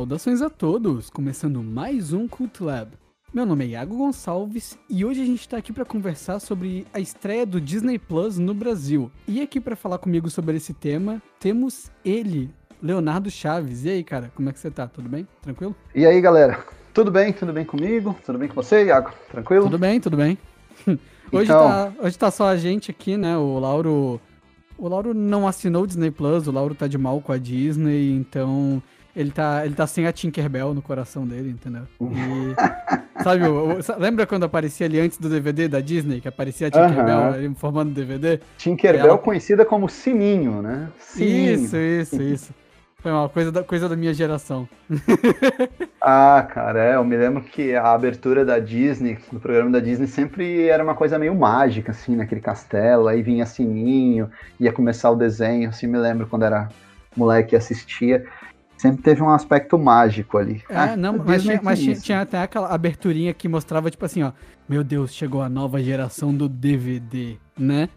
Saudações a todos, começando mais um Cult Lab. Meu nome é Iago Gonçalves e hoje a gente está aqui para conversar sobre a estreia do Disney Plus no Brasil. E aqui para falar comigo sobre esse tema, temos ele, Leonardo Chaves. E aí, cara, como é que você tá? Tudo bem? Tranquilo? E aí, galera? Tudo bem? Tudo bem comigo? Tudo bem com você, Iago? Tranquilo? Tudo bem, tudo bem. Hoje, então... tá, hoje tá só a gente aqui, né? O Lauro. O Lauro não assinou o Disney Plus, o Lauro tá de mal com a Disney, então ele tá, ele tá sem a Tinkerbell no coração dele, entendeu? E, sabe, o, o, lembra quando aparecia ali antes do DVD da Disney, que aparecia a Tinkerbell uh -huh. formando DVD? Tinkerbell ela... conhecida como Sininho, né? Sininho. Isso, isso, isso. Foi uma coisa da, coisa da minha geração. ah, cara, é, eu me lembro que a abertura da Disney, do programa da Disney, sempre era uma coisa meio mágica, assim, naquele castelo, aí vinha sininho, ia começar o desenho, assim, me lembro quando era moleque e assistia sempre teve um aspecto mágico ali. É, ah, não, mas, tinha, mas tinha, tinha, até aquela aberturinha que mostrava, tipo assim, ó, meu Deus, chegou a nova geração do DVD, né?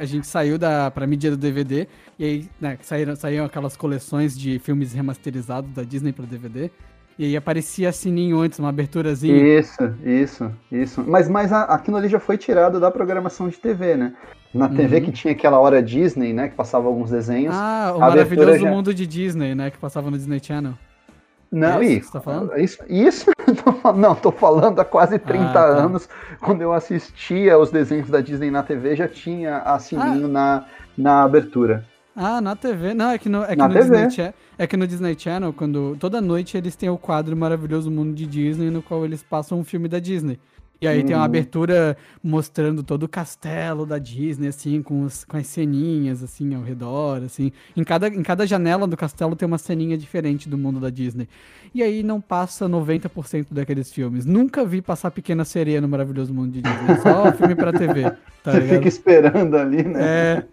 a gente saiu da pra mídia do DVD e aí né, saíram, saíram aquelas coleções de filmes remasterizados da Disney para DVD. E aí aparecia sininho antes, uma aberturazinha. Isso, isso, isso. Mas, mas a, aquilo ali já foi tirado da programação de TV, né? Na TV uhum. que tinha aquela hora Disney, né? Que passava alguns desenhos. Ah, o maravilhoso já... mundo de Disney, né? Que passava no Disney Channel. Não, é isso, tá falando? isso, isso não, tô falando há quase 30 ah, tá. anos, quando eu assistia os desenhos da Disney na TV, já tinha a sininho ah. na, na abertura. Ah, na TV? Não, é que no, é que no Disney, é que no Disney Channel, quando toda noite eles têm o quadro Maravilhoso Mundo de Disney, no qual eles passam um filme da Disney. E aí tem uma uhum. abertura mostrando todo o castelo da Disney, assim, com, os, com as ceninhas, assim, ao redor, assim. Em cada, em cada janela do castelo tem uma ceninha diferente do mundo da Disney. E aí não passa 90% daqueles filmes. Nunca vi passar Pequena Sereia no Maravilhoso Mundo de Disney. Só filme pra TV, tá Você ligado? fica esperando ali, né? É...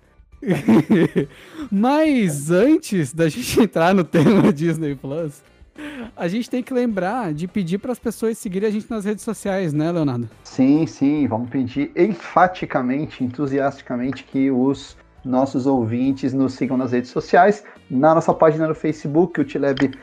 Mas antes da gente entrar no tema Disney Plus, a gente tem que lembrar de pedir para as pessoas seguirem a gente nas redes sociais, né, Leonardo? Sim, sim, vamos pedir enfaticamente, entusiasticamente que os nossos ouvintes nos sigam nas redes sociais, na nossa página no Facebook, o Tileb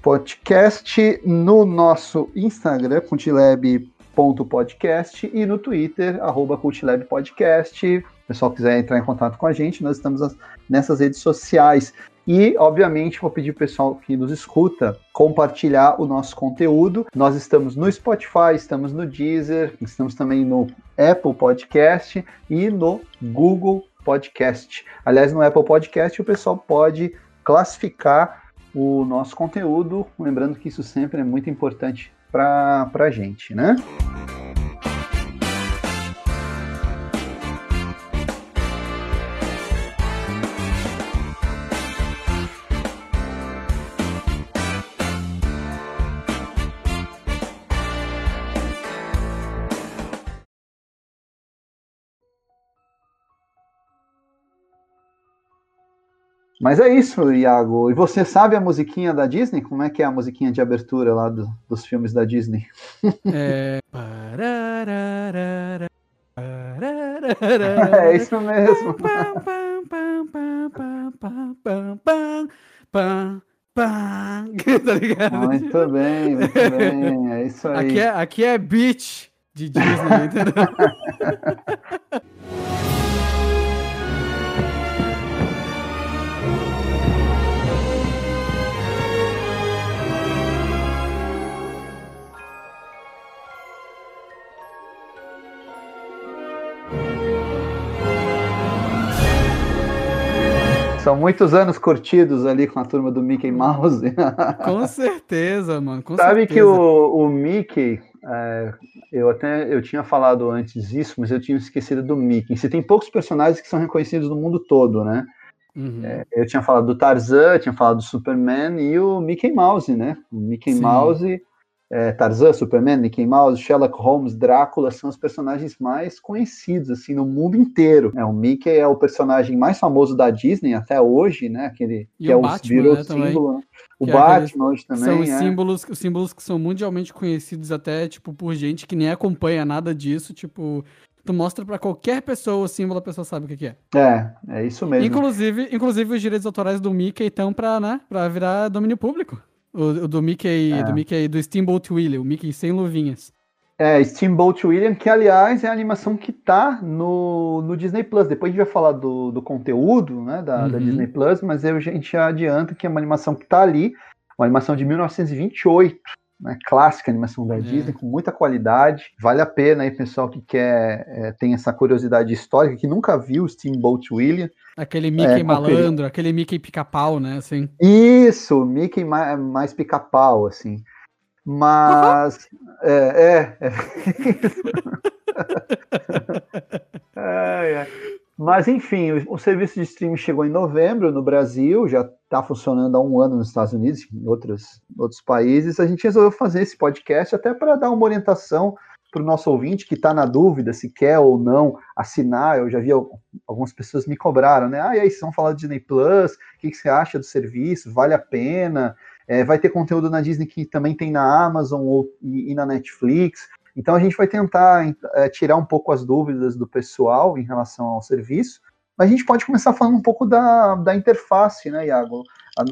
Podcast, no nosso Instagram, cultilab.podcast e no Twitter, arroba cultilabpodcast. Se o pessoal quiser entrar em contato com a gente, nós estamos nessas redes sociais. E, obviamente, vou pedir o pessoal que nos escuta compartilhar o nosso conteúdo. Nós estamos no Spotify, estamos no Deezer, estamos também no Apple Podcast e no Google Podcast. Aliás, no Apple Podcast o pessoal pode classificar o nosso conteúdo, lembrando que isso sempre é muito importante para a gente, né? Mas é isso, Iago. E você sabe a musiquinha da Disney? Como é que é a musiquinha de abertura lá do, dos filmes da Disney? É. é isso mesmo. Muito bem, muito bem. É isso aí. Aqui é, aqui é beat de Disney, entendeu? São muitos anos curtidos ali com a turma do Mickey Mouse. Com certeza, mano. Com Sabe certeza. que o, o Mickey, é, eu até eu tinha falado antes isso, mas eu tinha esquecido do Mickey. Você tem poucos personagens que são reconhecidos no mundo todo, né? Uhum. É, eu tinha falado do Tarzan, tinha falado do Superman e o Mickey Mouse, né? O Mickey Sim. Mouse é, Tarzan, Superman, Mickey Mouse, Sherlock Holmes, Drácula são os personagens mais conhecidos assim no mundo inteiro. É, o Mickey é o personagem mais famoso da Disney até hoje, né? Aquele e que é o Batman, virou né, símbolo. Né? O que é Batman é hoje também. São os é. símbolos, os símbolos que são mundialmente conhecidos até tipo por gente que nem acompanha nada disso, tipo Tu mostra para qualquer pessoa o símbolo, a pessoa sabe o que, que, é. É, é isso mesmo. Inclusive, inclusive os direitos autorais do Mickey estão pra, né, pra virar domínio público. O, o do Mickey, é. do Mickey, do Steamboat Willie, o Mickey sem luvinhas. É, Steamboat William, que aliás é a animação que tá no, no Disney Plus. Depois a gente vai falar do, do conteúdo né, da, uhum. da Disney Plus, mas eu, a gente já adianta que é uma animação que tá ali, uma animação de 1928 né, clássica animação da é. Disney, com muita qualidade. Vale a pena aí, pessoal que quer, é, tem essa curiosidade histórica, que nunca viu Steamboat William. Aquele Mickey é, malandro, aquele Mickey pica-pau, né, assim. Isso, Mickey mais, mais pica-pau, assim. Mas, é, é, é. é, Mas, enfim, o, o, serviço de streaming chegou em novembro no Brasil, já está funcionando há um ano nos Estados Unidos, em outros, outros países. A gente resolveu fazer esse podcast até para dar uma orientação para o nosso ouvinte que está na dúvida se quer ou não assinar. Eu já vi algumas pessoas me cobraram, né? Ah, e aí, vocês vão falar do Disney Plus? O que, que você acha do serviço? Vale a pena? É, vai ter conteúdo na Disney que também tem na Amazon ou, e, e na Netflix. Então a gente vai tentar é, tirar um pouco as dúvidas do pessoal em relação ao serviço mas a gente pode começar falando um pouco da, da interface, né, Iago?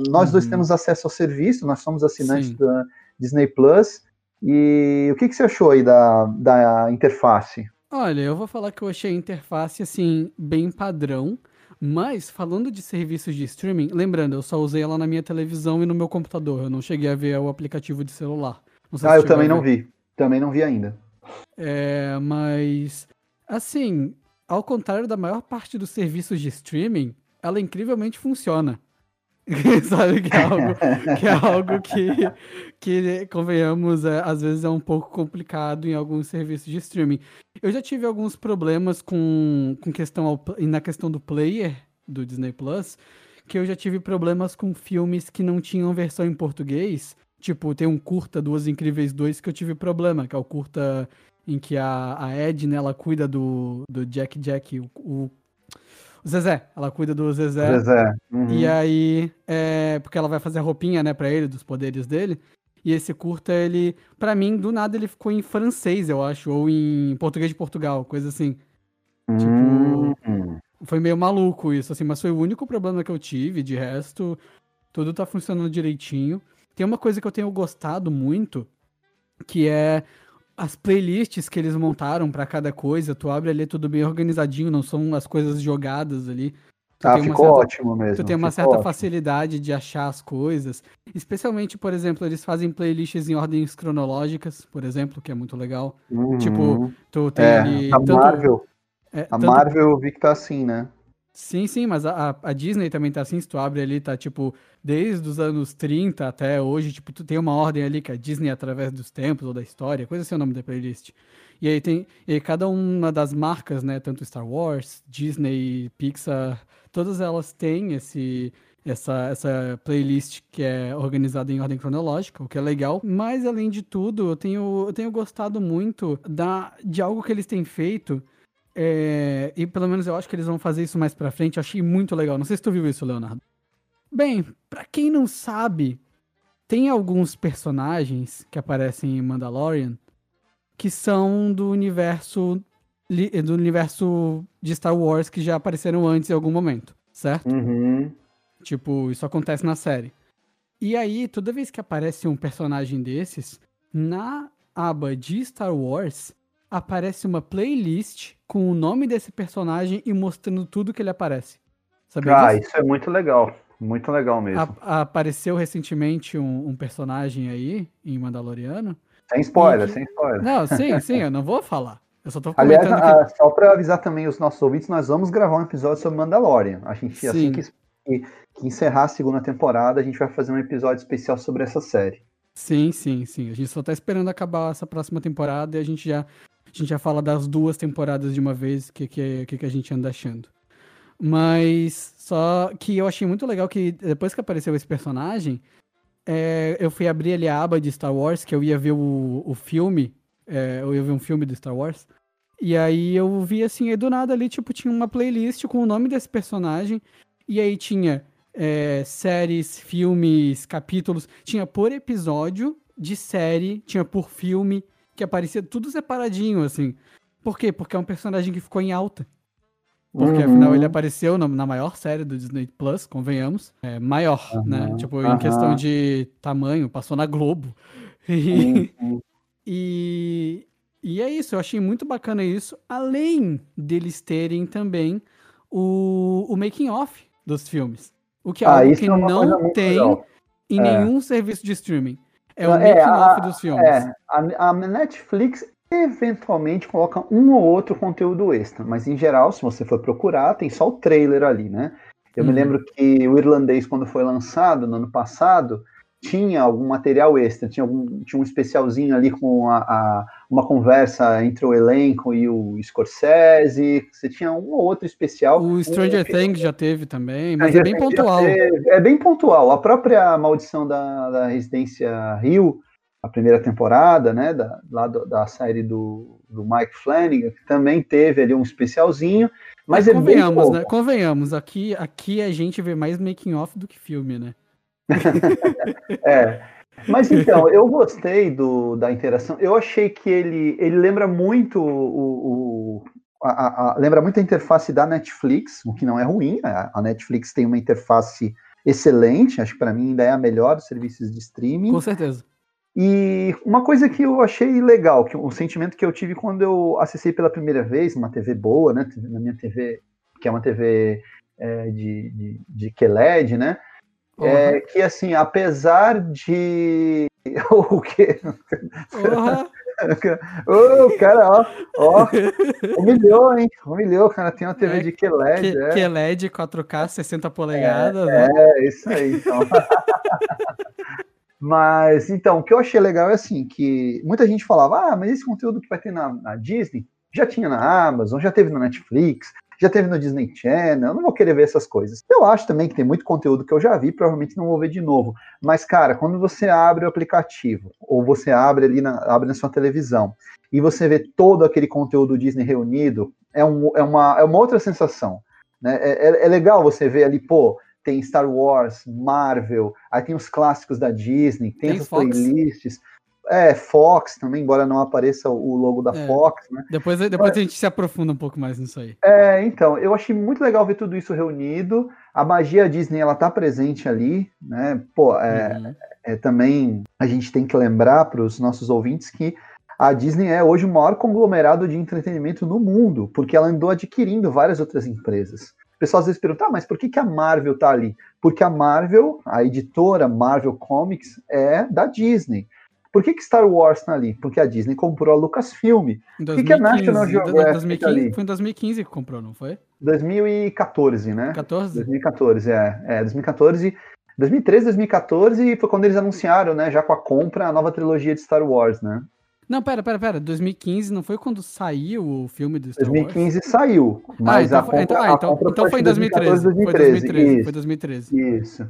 Nós uhum. dois temos acesso ao serviço, nós somos assinantes Sim. da Disney Plus. E o que, que você achou aí da, da interface? Olha, eu vou falar que eu achei a interface assim, bem padrão. Mas, falando de serviços de streaming, lembrando, eu só usei ela na minha televisão e no meu computador. Eu não cheguei a ver o aplicativo de celular. ah, eu também não vi. Também não vi ainda. É, mas. Assim, ao contrário da maior parte dos serviços de streaming, ela incrivelmente funciona. Sabe que é algo que, é algo que, que convenhamos, é, às vezes é um pouco complicado em alguns serviços de streaming. Eu já tive alguns problemas com, com questão ao, na questão do player do Disney Plus, que eu já tive problemas com filmes que não tinham versão em português. Tipo, tem um curta Duas Incríveis 2 que eu tive problema, que é o curta em que a, a Ed, né, ela cuida do, do Jack Jack, o, o, o Zezé, ela cuida do Zezé. Zezé. Uhum. E aí, é, porque ela vai fazer a roupinha, né, pra ele, dos poderes dele. E esse curta, ele, para mim, do nada ele ficou em francês, eu acho, ou em português de Portugal, coisa assim. Tipo, uhum. foi meio maluco isso, assim, mas foi o único problema que eu tive, de resto, tudo tá funcionando direitinho. Tem uma coisa que eu tenho gostado muito, que é as playlists que eles montaram para cada coisa, tu abre ali tudo bem organizadinho, não são as coisas jogadas ali. Tu ah, ficou certa, ótimo mesmo. Tu tem uma certa ótimo. facilidade de achar as coisas. Especialmente, por exemplo, eles fazem playlists em ordens cronológicas, por exemplo, que é muito legal. Uhum. Tipo, tu tem é, ali. A tanto, Marvel. É, a tanto, Marvel eu vi que tá assim, né? Sim, sim, mas a, a, Disney também tá assim, se tu abre ali, tá tipo, desde os anos 30 até hoje, tipo, tu tem uma ordem ali que é Disney através dos tempos ou da história, coisa assim é o nome da playlist. E aí tem, e aí cada uma das marcas, né, tanto Star Wars, Disney, Pixar, todas elas têm esse, essa, essa playlist que é organizada em ordem cronológica, o que é legal. Mas além de tudo, eu tenho, eu tenho gostado muito da, de algo que eles têm feito é, e pelo menos eu acho que eles vão fazer isso mais pra frente. Eu achei muito legal. Não sei se tu viu isso, Leonardo. Bem, pra quem não sabe, tem alguns personagens que aparecem em Mandalorian que são do universo do universo de Star Wars que já apareceram antes em algum momento, certo? Uhum. Tipo, isso acontece na série. E aí, toda vez que aparece um personagem desses, na aba de Star Wars, aparece uma playlist com o nome desse personagem e mostrando tudo que ele aparece. Sabia ah, disso? isso é muito legal. Muito legal mesmo. A, apareceu recentemente um, um, personagem aí em Mandaloriano. Sem spoiler, que... sem spoiler. Não, sim, sim, eu não vou falar. Eu só tô Aliás, que... só para avisar também os nossos ouvintes, nós vamos gravar um episódio sobre Mandalorian. A gente, assim que, que, que encerrar a segunda temporada, a gente vai fazer um episódio especial sobre essa série. Sim, sim, sim. A gente só tá esperando acabar essa próxima temporada e a gente já a gente já fala das duas temporadas de uma vez, o que, que, que, que a gente anda achando. Mas só que eu achei muito legal que depois que apareceu esse personagem, é, eu fui abrir ali a aba de Star Wars, que eu ia ver o, o filme, é, eu ia ver um filme do Star Wars. E aí eu vi assim, e do nada ali, tipo, tinha uma playlist com o nome desse personagem. E aí tinha é, séries, filmes, capítulos. Tinha por episódio de série, tinha por filme que aparecia tudo separadinho, assim. Por quê? Porque é um personagem que ficou em alta. Porque, uhum. afinal, ele apareceu na, na, maior série do Disney Plus, convenhamos. É maior, uhum. né? Tipo, uhum. em questão de tamanho, passou na Globo. E, uhum. e, e, é isso, eu achei muito bacana isso. Além deles terem também o, o making-off dos filmes. O que é ah, algo que é não tem legal. em é. nenhum serviço de streaming. É o é, making-off dos filmes. É, a, a Netflix eventualmente coloca um ou outro conteúdo extra, mas em geral, se você for procurar, tem só o trailer ali, né? Eu uhum. me lembro que o irlandês, quando foi lançado no ano passado, tinha algum material extra, tinha, algum, tinha um especialzinho ali com a, a, uma conversa entre o elenco e o Scorsese, você tinha um ou outro especial. O Stranger um, Things já teve também, mas é bem pontual. Teve, é bem pontual. A própria Maldição da, da Residência Rio a primeira temporada, né, da, lá do, da série do, do Mike Flanagan, que também teve ali um especialzinho, mas, mas é convenhamos, né? Convenhamos, aqui, aqui a gente vê mais making off do que filme, né? é. Mas então, eu gostei do, da interação. Eu achei que ele, ele lembra muito o, o a, a, lembra muito a interface da Netflix, o que não é ruim. A, a Netflix tem uma interface excelente, acho que para mim ainda é a melhor dos serviços de streaming. Com certeza. E uma coisa que eu achei legal, que o sentimento que eu tive quando eu acessei pela primeira vez uma TV boa, né, na minha TV, que é uma TV é, de, de, de QLED, né, uhum. é que assim, apesar de o que uhum. Ô, cara, ó, ó, humilhou, hein? Humilhou, cara. Tem uma TV é, de QLED. é. QLED 4K 60 polegadas. É, né? é isso aí, então. Mas, então, o que eu achei legal é assim, que muita gente falava, ah, mas esse conteúdo que vai ter na, na Disney, já tinha na Amazon, já teve na Netflix, já teve no Disney Channel, eu não vou querer ver essas coisas. Eu acho também que tem muito conteúdo que eu já vi, provavelmente não vou ver de novo. Mas, cara, quando você abre o aplicativo, ou você abre ali na, abre na sua televisão, e você vê todo aquele conteúdo Disney reunido, é, um, é, uma, é uma outra sensação. Né? É, é, é legal você ver ali, pô, tem Star Wars, Marvel, aí tem os clássicos da Disney, tem, tem as playlists. É, Fox também, embora não apareça o logo da é. Fox, né? Depois, depois Mas, a gente se aprofunda um pouco mais nisso aí. É, então, eu achei muito legal ver tudo isso reunido. A magia Disney, ela tá presente ali, né? Pô, é, uhum. é também a gente tem que lembrar para os nossos ouvintes que a Disney é hoje o maior conglomerado de entretenimento no mundo, porque ela andou adquirindo várias outras empresas pessoal às vezes pergunta, ah, mas por que, que a Marvel tá ali? Porque a Marvel, a editora Marvel Comics, é da Disney. Por que, que Star Wars tá ali? Porque a Disney comprou a Lucasfilm. Por que, que a National Geographic 2015, tá ali? Foi em 2015 que comprou, não foi? 2014, né? 14? 2014, é. É, 2014. 2013, 2014 foi quando eles anunciaram, né, já com a compra, a nova trilogia de Star Wars, né? Não, pera, pera, pera. 2015 não foi quando saiu o filme do Star 2015 Wars? saiu, ah, mas ah, então, a compra, então, ah, então, então foi em 2013. 2014, 2013. Foi 2013. Isso, foi 2013. Isso.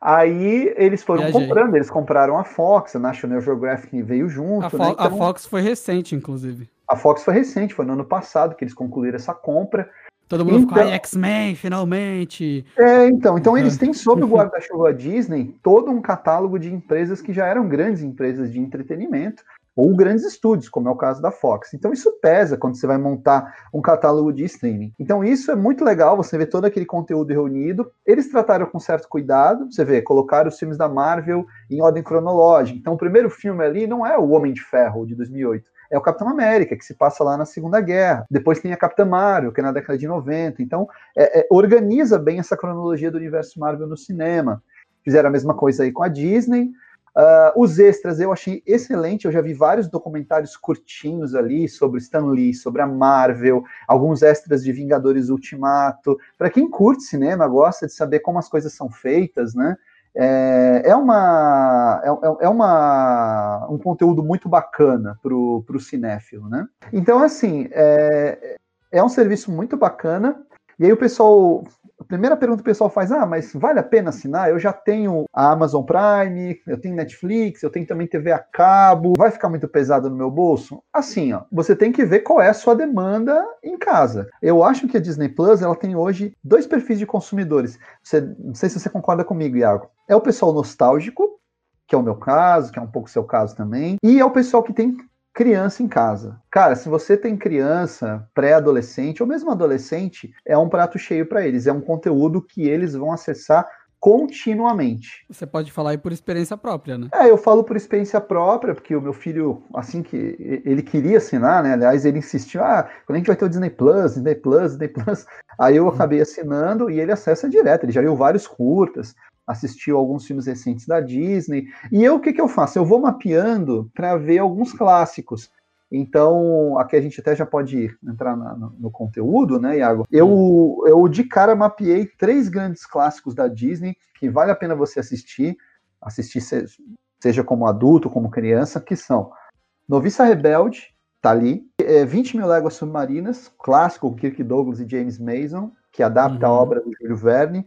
Aí eles foram Viajei. comprando, eles compraram a Fox, a National Geographic veio junto. A, Fo né? então, a Fox foi recente, inclusive. A Fox foi recente, foi no ano passado que eles concluíram essa compra. Todo mundo então, ficou, X-Men, finalmente. É, então, então eles têm sob o guarda-chuva Disney todo um catálogo de empresas que já eram grandes empresas de entretenimento ou grandes estúdios, como é o caso da Fox. Então isso pesa quando você vai montar um catálogo de streaming. Então isso é muito legal, você vê todo aquele conteúdo reunido. Eles trataram com certo cuidado, você vê, colocaram os filmes da Marvel em ordem cronológica. Então o primeiro filme ali não é o Homem de Ferro de 2008, é o Capitão América, que se passa lá na Segunda Guerra. Depois tem a Capitã Marvel, que é na década de 90. Então, é, é, organiza bem essa cronologia do universo Marvel no cinema. Fizeram a mesma coisa aí com a Disney. Uh, os extras eu achei excelente, eu já vi vários documentários curtinhos ali sobre Stan Lee, sobre a Marvel, alguns extras de Vingadores Ultimato. Para quem curte cinema, gosta de saber como as coisas são feitas, né? É, é, uma, é, é, é uma, um conteúdo muito bacana para o cinéfilo, né? Então, assim, é, é um serviço muito bacana. E aí o pessoal a primeira pergunta que o pessoal faz: ah, mas vale a pena assinar? Eu já tenho a Amazon Prime, eu tenho Netflix, eu tenho também TV a cabo, vai ficar muito pesado no meu bolso? Assim, ó, você tem que ver qual é a sua demanda em casa. Eu acho que a Disney Plus ela tem hoje dois perfis de consumidores. Você, não sei se você concorda comigo, Iago. É o pessoal nostálgico, que é o meu caso, que é um pouco o seu caso também, e é o pessoal que tem criança em casa. Cara, se você tem criança, pré-adolescente ou mesmo adolescente, é um prato cheio para eles. É um conteúdo que eles vão acessar continuamente. Você pode falar aí por experiência própria, né? É, eu falo por experiência própria, porque o meu filho, assim que ele queria assinar, né? Aliás, ele insistiu, ah, quando a gente vai ter o Disney Plus, Disney Plus, Disney Plus. Aí eu acabei assinando e ele acessa direto. Ele já viu vários curtas, assistiu alguns filmes recentes da Disney. E eu, o que, que eu faço? Eu vou mapeando para ver alguns clássicos. Então, aqui a gente até já pode entrar na, no, no, conteúdo, né, Iago? Eu, eu, de cara, mapeei três grandes clássicos da Disney que vale a pena você assistir, assistir seja, seja como adulto, como criança, que são Noviça Rebelde, tá ali, é, 20 Mil Léguas Submarinas, clássico, Kirk Douglas e James Mason, que adapta uhum. a obra do Júlio Verne,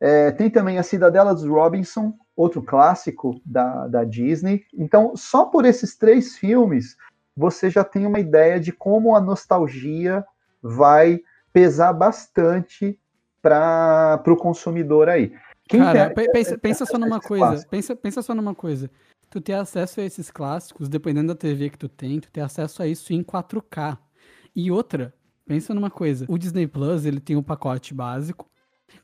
é, tem também a Cidadela dos Robinson, outro clássico da, da Disney. Então, só por esses três filmes, você já tem uma ideia de como a nostalgia vai pesar bastante para o consumidor aí. Quem Cara, tem, pensa, pensa só numa coisa. Pensa, pensa só numa coisa. Tu ter acesso a esses clássicos, dependendo da TV que tu tem, tu ter acesso a isso em 4K. E outra, pensa numa coisa. O Disney Plus, ele tem um pacote básico,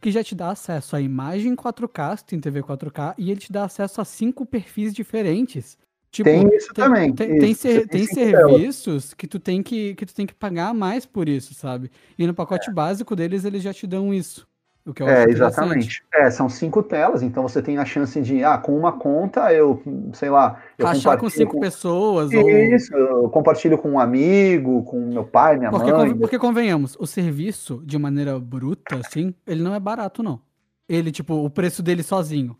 que já te dá acesso à imagem 4K, se tem TV 4K, e ele te dá acesso a cinco perfis diferentes. Tipo, tem isso tem, também. Tem, tem, ser, tem serviços que tu, tem que, que tu tem que pagar mais por isso, sabe? E no pacote é. básico deles, eles já te dão isso. O que eu é, exatamente. É, são cinco telas, então você tem a chance de, ah, com uma conta eu, sei lá, eu Achar com cinco com... pessoas. Isso, ou... eu compartilho com um amigo, com meu pai, minha porque, mãe. Porque convenhamos, o serviço, de maneira bruta, assim, ele não é barato, não. Ele, tipo, o preço dele sozinho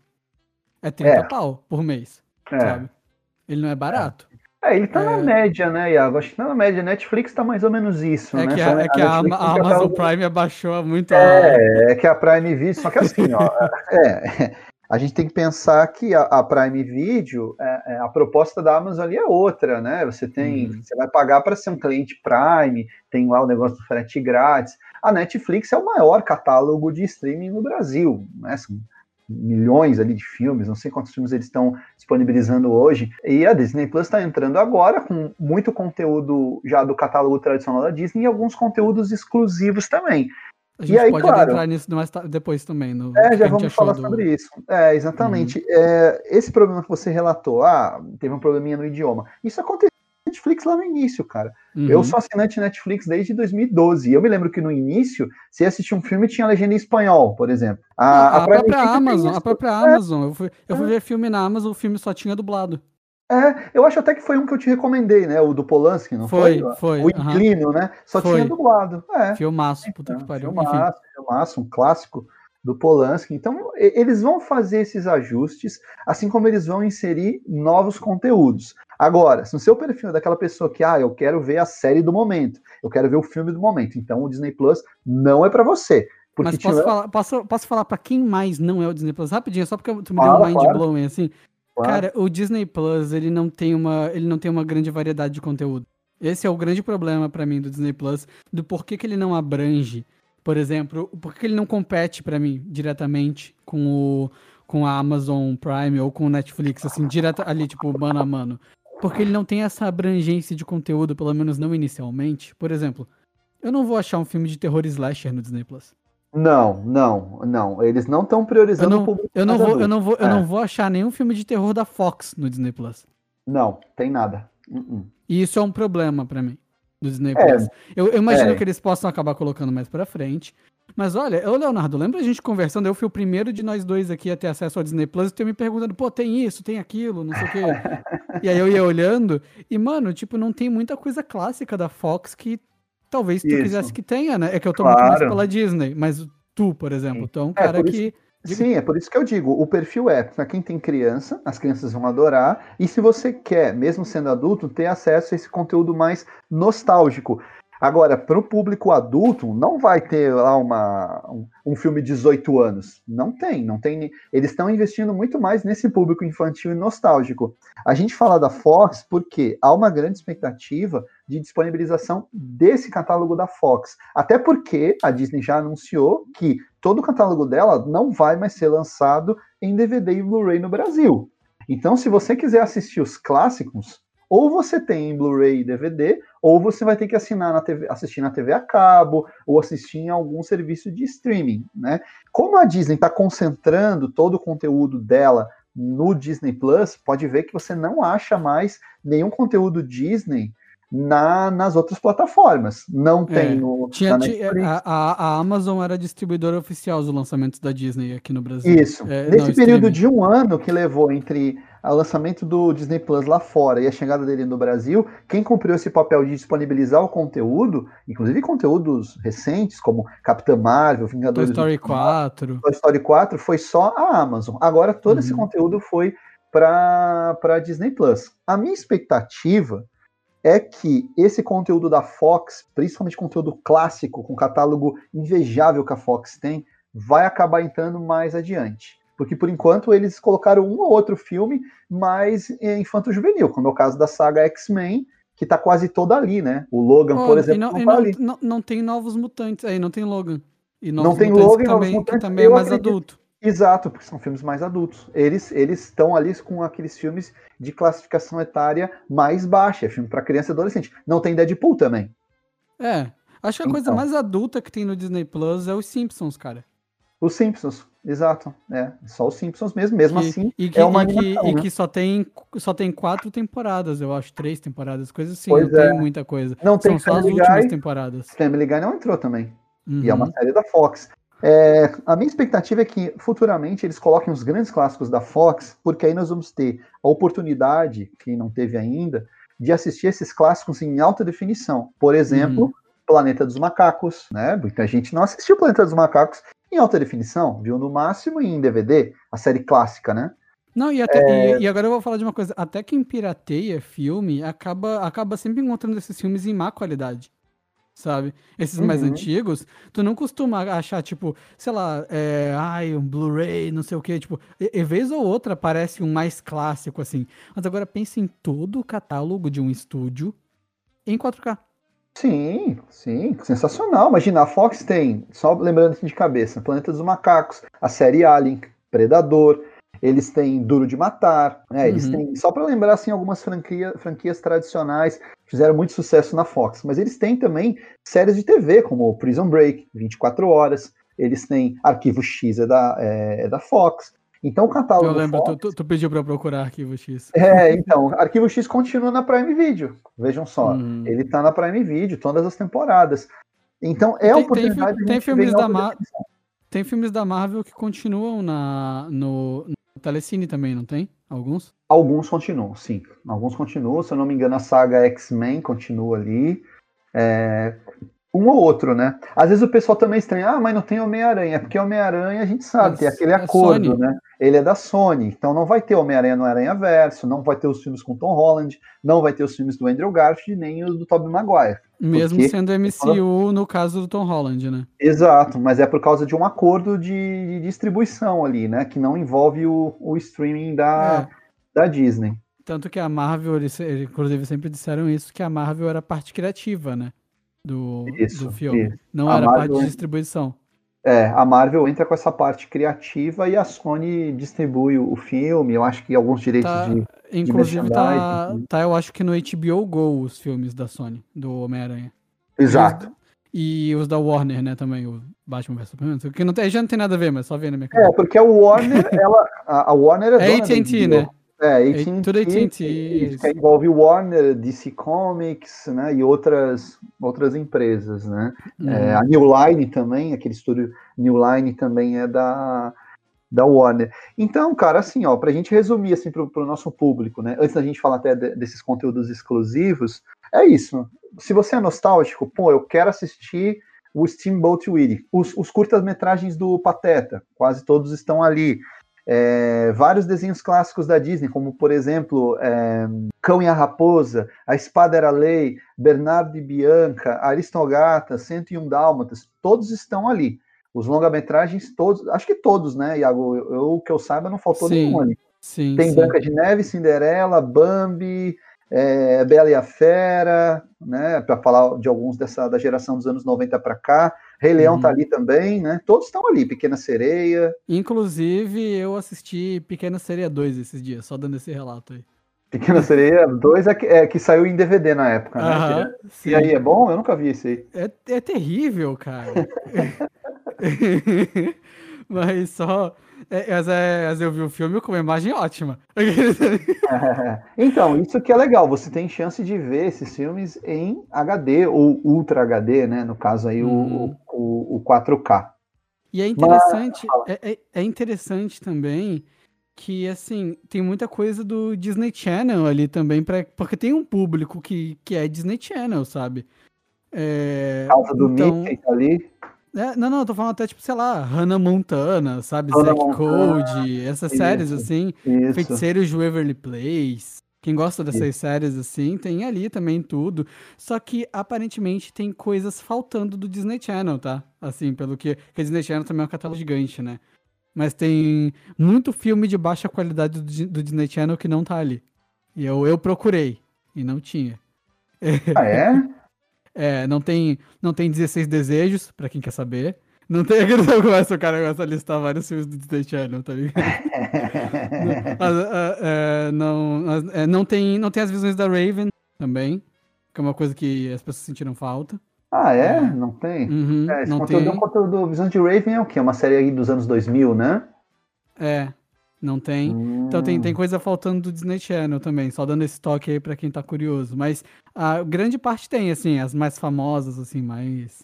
é 30 é. pau por mês, é. sabe? Ele não é barato. É, ele tá é... na média, né, Iago? Acho que tá na média. Netflix tá mais ou menos isso, é né? Que a, é que a, a Amazon tá... Prime abaixou muito. É, é que a Prime Video, só que assim, ó, é, a gente tem que pensar que a, a Prime Video, é, é, a proposta da Amazon ali é outra, né? Você tem, hum. você vai pagar para ser um cliente Prime, tem lá o negócio do frete grátis. A Netflix é o maior catálogo de streaming no Brasil, né? São milhões ali de filmes, não sei quantos filmes eles estão disponibilizando hoje. E a Disney Plus está entrando agora com muito conteúdo já do catálogo tradicional da Disney e alguns conteúdos exclusivos também. A gente e aí, pode claro, entrar nisso mais depois também. No, é, já vamos falar do... sobre isso. É, exatamente. Uhum. É, esse problema que você relatou, ah, teve um probleminha no idioma. Isso aconteceu Netflix lá no início, cara. Uhum. Eu sou assinante Netflix desde 2012. E eu me lembro que no início, se assistir um filme, tinha legenda em espanhol, por exemplo. A, a, a própria Amazon, a própria é. Amazon. Eu fui, eu fui é. ver filme na Amazon, o filme só tinha dublado. É, eu acho até que foi um que eu te recomendei, né? O do Polanski, não foi? Foi, foi. O Inclino, né? Só foi. tinha dublado. É. Filmaço, puta então, que pariu. Filmaço, filmaço, um clássico do Polanski. Então, eles vão fazer esses ajustes, assim como eles vão inserir novos conteúdos. Agora, se o seu perfil é daquela pessoa que, ah, eu quero ver a série do momento, eu quero ver o filme do momento, então o Disney Plus não é para você. Mas posso, falar, posso, posso falar para quem mais não é o Disney Plus? Rapidinho, só porque tu me Fala, deu um mind claro. blowing assim. Claro. Cara, o Disney Plus, ele não tem uma, ele não tem uma grande variedade de conteúdo. Esse é o grande problema para mim do Disney Plus, do porquê que ele não abrange, por exemplo, porquê que ele não compete para mim diretamente com o com a Amazon Prime ou com o Netflix, assim, direto ali, tipo, mano a mano. Porque ele não tem essa abrangência de conteúdo, pelo menos não inicialmente. Por exemplo, eu não vou achar um filme de terror slasher no Disney Plus. Não, não, não. Eles não estão priorizando eu não, o público. Eu não, vou, eu, não vou, é. eu não vou achar nenhum filme de terror da Fox no Disney Plus. Não, tem nada. Uh -uh. E isso é um problema para mim, do Disney é, Plus. Eu, eu imagino é. que eles possam acabar colocando mais pra frente. Mas olha, ô Leonardo, lembra a gente conversando? Eu fui o primeiro de nós dois aqui a ter acesso ao Disney Plus e tu me perguntando, pô, tem isso, tem aquilo, não sei o quê. e aí eu ia olhando, e mano, tipo, não tem muita coisa clássica da Fox que talvez tu isso. quisesse que tenha, né? É que eu tô claro. muito mais pela Disney, mas tu, por exemplo, tu é um é, cara que. Sim, é por isso que eu digo, o perfil é para quem tem criança, as crianças vão adorar, e se você quer, mesmo sendo adulto, ter acesso a esse conteúdo mais nostálgico. Agora, para o público adulto, não vai ter lá uma, um, um filme de 18 anos. Não tem, não tem. Eles estão investindo muito mais nesse público infantil e nostálgico. A gente fala da Fox porque há uma grande expectativa de disponibilização desse catálogo da Fox. Até porque a Disney já anunciou que todo o catálogo dela não vai mais ser lançado em DVD e Blu-ray no Brasil. Então, se você quiser assistir os clássicos, ou você tem em Blu-ray e DVD, ou você vai ter que assinar na TV, assistir na TV a cabo, ou assistir em algum serviço de streaming, né? Como a Disney está concentrando todo o conteúdo dela no Disney Plus, pode ver que você não acha mais nenhum conteúdo Disney na, nas outras plataformas. Não tem é, no. Tinha, a, a, Amazon era distribuidora oficial dos lançamentos da Disney aqui no Brasil. Isso. É, Nesse não, período streaming. de um ano que levou entre o lançamento do Disney Plus lá fora e a chegada dele no Brasil, quem cumpriu esse papel de disponibilizar o conteúdo, inclusive conteúdos recentes, como Capitã Marvel, Vingadores. Toy Story 4. Toy Story 4 foi só a Amazon. Agora todo uhum. esse conteúdo foi para a Disney Plus. A minha expectativa é que esse conteúdo da Fox, principalmente conteúdo clássico, com catálogo invejável que a Fox tem, vai acabar entrando mais adiante. Porque por enquanto eles colocaram um ou outro filme mais infanto-juvenil, como é o caso da saga X-Men, que tá quase toda ali, né? O Logan, oh, por exemplo, não, não, tá ali. Não, não, tem novos mutantes aí, não tem Logan. E não tem Logan, que também, que também é mais acredito. adulto. Exato, porque são filmes mais adultos. Eles eles estão ali com aqueles filmes de classificação etária mais baixa, filme para criança e adolescente. Não tem Deadpool também. É, acho que a então. coisa mais adulta que tem no Disney Plus é os Simpsons, cara. Os Simpsons, exato. É, só os Simpsons mesmo, mesmo que, assim. E que, é uma e que, né? e que só, tem, só tem quatro temporadas, eu acho, três temporadas, coisas assim, pois não é. tem muita coisa. Não São tem só as últimas temporadas. Family Guy não entrou também. Uhum. E é uma uhum. série da Fox. É, a minha expectativa é que futuramente eles coloquem os grandes clássicos da Fox, porque aí nós vamos ter a oportunidade, quem não teve ainda, de assistir esses clássicos em alta definição. Por exemplo, uhum. Planeta dos Macacos, né? Muita gente não assistiu Planeta dos Macacos em alta definição, viu no máximo em DVD, a série clássica, né? Não, e, até, é... e, e, agora eu vou falar de uma coisa. Até quem pirateia filme acaba, acaba sempre encontrando esses filmes em má qualidade sabe? Esses uhum. mais antigos, tu não costuma achar, tipo, sei lá, é, ai, um Blu-ray, não sei o que, tipo, e, vez ou outra aparece um mais clássico, assim. Mas agora pense em todo o catálogo de um estúdio em 4K. Sim, sim, sensacional. Imagina, a Fox tem, só lembrando assim de cabeça, Planeta dos Macacos, a série Alien, Predador, eles têm Duro de Matar, né? Eles uhum. têm, só para lembrar assim, algumas franquia, franquias tradicionais fizeram muito sucesso na Fox, mas eles têm também séries de TV, como Prison Break, 24 horas, eles têm Arquivo X é da, é, é da Fox. Então o catálogo. Eu lembro, Fox, tu, tu, pediu para procurar Arquivo X. É, então, Arquivo X continua na Prime Video. Vejam só, hum. ele tá na Prime Video todas as temporadas. Então é tem, oportunidade tem, tem filmes da Marvel. Tem filmes da Marvel que continuam na, no, Telecine também, não tem? Alguns? Alguns continuam, sim. Alguns continuam. Se eu não me engano, a saga X-Men continua ali. É... Um ou outro, né? Às vezes o pessoal também estranha, ah, mas não tem Homem-Aranha. É porque Homem-Aranha a gente sabe, é, tem aquele acordo, Sony. né? Ele é da Sony, então não vai ter Homem-Aranha no Aranha Verso, não vai ter os filmes com Tom Holland, não vai ter os filmes do Andrew Garfield, nem os do Tobey Maguire. Mesmo porque... sendo MCU no caso do Tom Holland, né? Exato, mas é por causa de um acordo de, de distribuição ali, né? Que não envolve o, o streaming da, é. da Disney. Tanto que a Marvel, eles, inclusive, sempre disseram isso, que a Marvel era a parte criativa, né? Do, isso, do filme. Isso. Não a era Marvel... parte de distribuição. É, a Marvel entra com essa parte criativa e a Sony distribui o filme, eu acho que alguns direitos tá, de. Inclusive de tá, tá, eu acho que no HBO Go os filmes da Sony, do Homem-Aranha. Exato. E os, e os, da Warner, né, também, o Batman vs Superman. Que não tem, já não tem nada a ver, mas só vendo na minha cara. É, porque a Warner, ela. A, a Warner é. É AT&T, né? É, AT&T, tudo AT&T. Que envolve Warner, DC Comics, né, e outras, outras empresas, né. Uhum. É, a New Line também, aquele estúdio New Line também é da, da Warner. Então, cara, assim, ó, pra gente resumir, assim, pro, pro nosso público, né, antes da gente falar até de, desses conteúdos exclusivos, é isso. Se você é nostálgico, pô, eu quero assistir o Steamboat Willie, os, os curtas-metragens do Pateta, quase todos estão ali. É, vários desenhos clássicos da Disney, como por exemplo é, Cão e a Raposa, A Espada Era Lei, Bernardo e Bianca, Aristogata, 101 Dálmatas, todos estão ali. Os longa-metragens, todos, acho que todos, né, Iago? Eu, eu que eu saiba, não faltou sim, nenhum ali. Sim, Tem sim. Branca de Neve, Cinderela, Bambi, é, Bela e a Fera, né, para falar de alguns dessa da geração dos anos 90 para cá. Rei Leão tá uhum. tá ali também, né? Todos estão ali, Pequena Sereia. Inclusive, eu assisti Pequena Sereia 2 esses dias, só dando esse relato aí. Pequena Sereia 2 é que, é que saiu em DVD na época, né? Uh -huh, e aí, é bom? Eu nunca vi esse aí. É, é terrível, cara. Mas só. É, mas, é, mas eu vi o filme com uma imagem ótima. então, isso que é legal. Você tem chance de ver esses filmes em HD ou Ultra HD, né? No caso aí, hum. o, o, o 4K. E é interessante, mas... é, é, é interessante também que, assim, tem muita coisa do Disney Channel ali também, porque tem um público que, que é Disney Channel, sabe? É, causa do então, Mickey ali. É, não, não, eu tô falando até, tipo, sei lá, Hannah Montana, sabe? Hannah Zack Code, essas isso, séries, assim. Isso. Feiticeiros de Waverly Place. Quem gosta dessas isso. séries, assim, tem ali também tudo. Só que, aparentemente, tem coisas faltando do Disney Channel, tá? Assim, pelo que... Porque Disney Channel também é um catálogo gigante, né? Mas tem muito filme de baixa qualidade do, do Disney Channel que não tá ali. E eu, eu procurei, e não tinha. Ah, é? É, não tem, não tem 16 desejos, pra quem quer saber. Não tem aquele que começa o cara começa a listar vários filmes do Disney Channel, tá ligado? É, não, é, não, tem, não tem as visões da Raven também, que é uma coisa que as pessoas sentiram falta. Ah, é? é. Não tem? Uhum, é, esse não conteúdo tem. é um conteúdo. Visão de Raven é o quê? Uma série aí dos anos 2000, né? É, não tem. Hum. Então tem, tem hum. coisa faltando do Disney Channel também, só dando esse toque aí pra quem tá curioso. Mas a grande parte tem, assim, as mais famosas, assim, mais.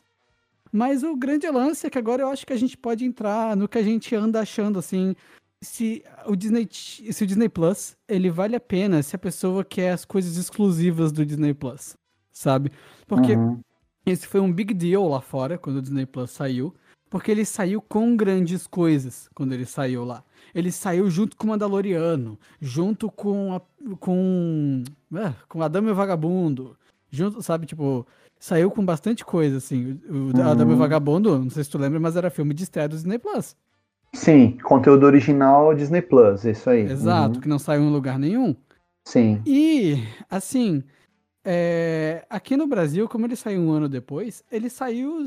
Mas o grande lance é que agora eu acho que a gente pode entrar no que a gente anda achando, assim. Se o Disney, se o Disney Plus, ele vale a pena se a pessoa quer as coisas exclusivas do Disney Plus, sabe? Porque uhum. esse foi um big deal lá fora, quando o Disney Plus saiu. Porque ele saiu com grandes coisas quando ele saiu lá ele saiu junto com o Mandaloriano, junto com a, com é, com Adamo e o Vagabundo, junto, sabe, tipo, saiu com bastante coisa assim. O uhum. E o Vagabundo, não sei se tu lembra, mas era filme de estreia do Disney Plus. Sim, conteúdo original Disney Plus, isso aí. Exato, uhum. que não saiu em lugar nenhum. Sim. E, assim, é, aqui no Brasil, como ele saiu um ano depois, ele saiu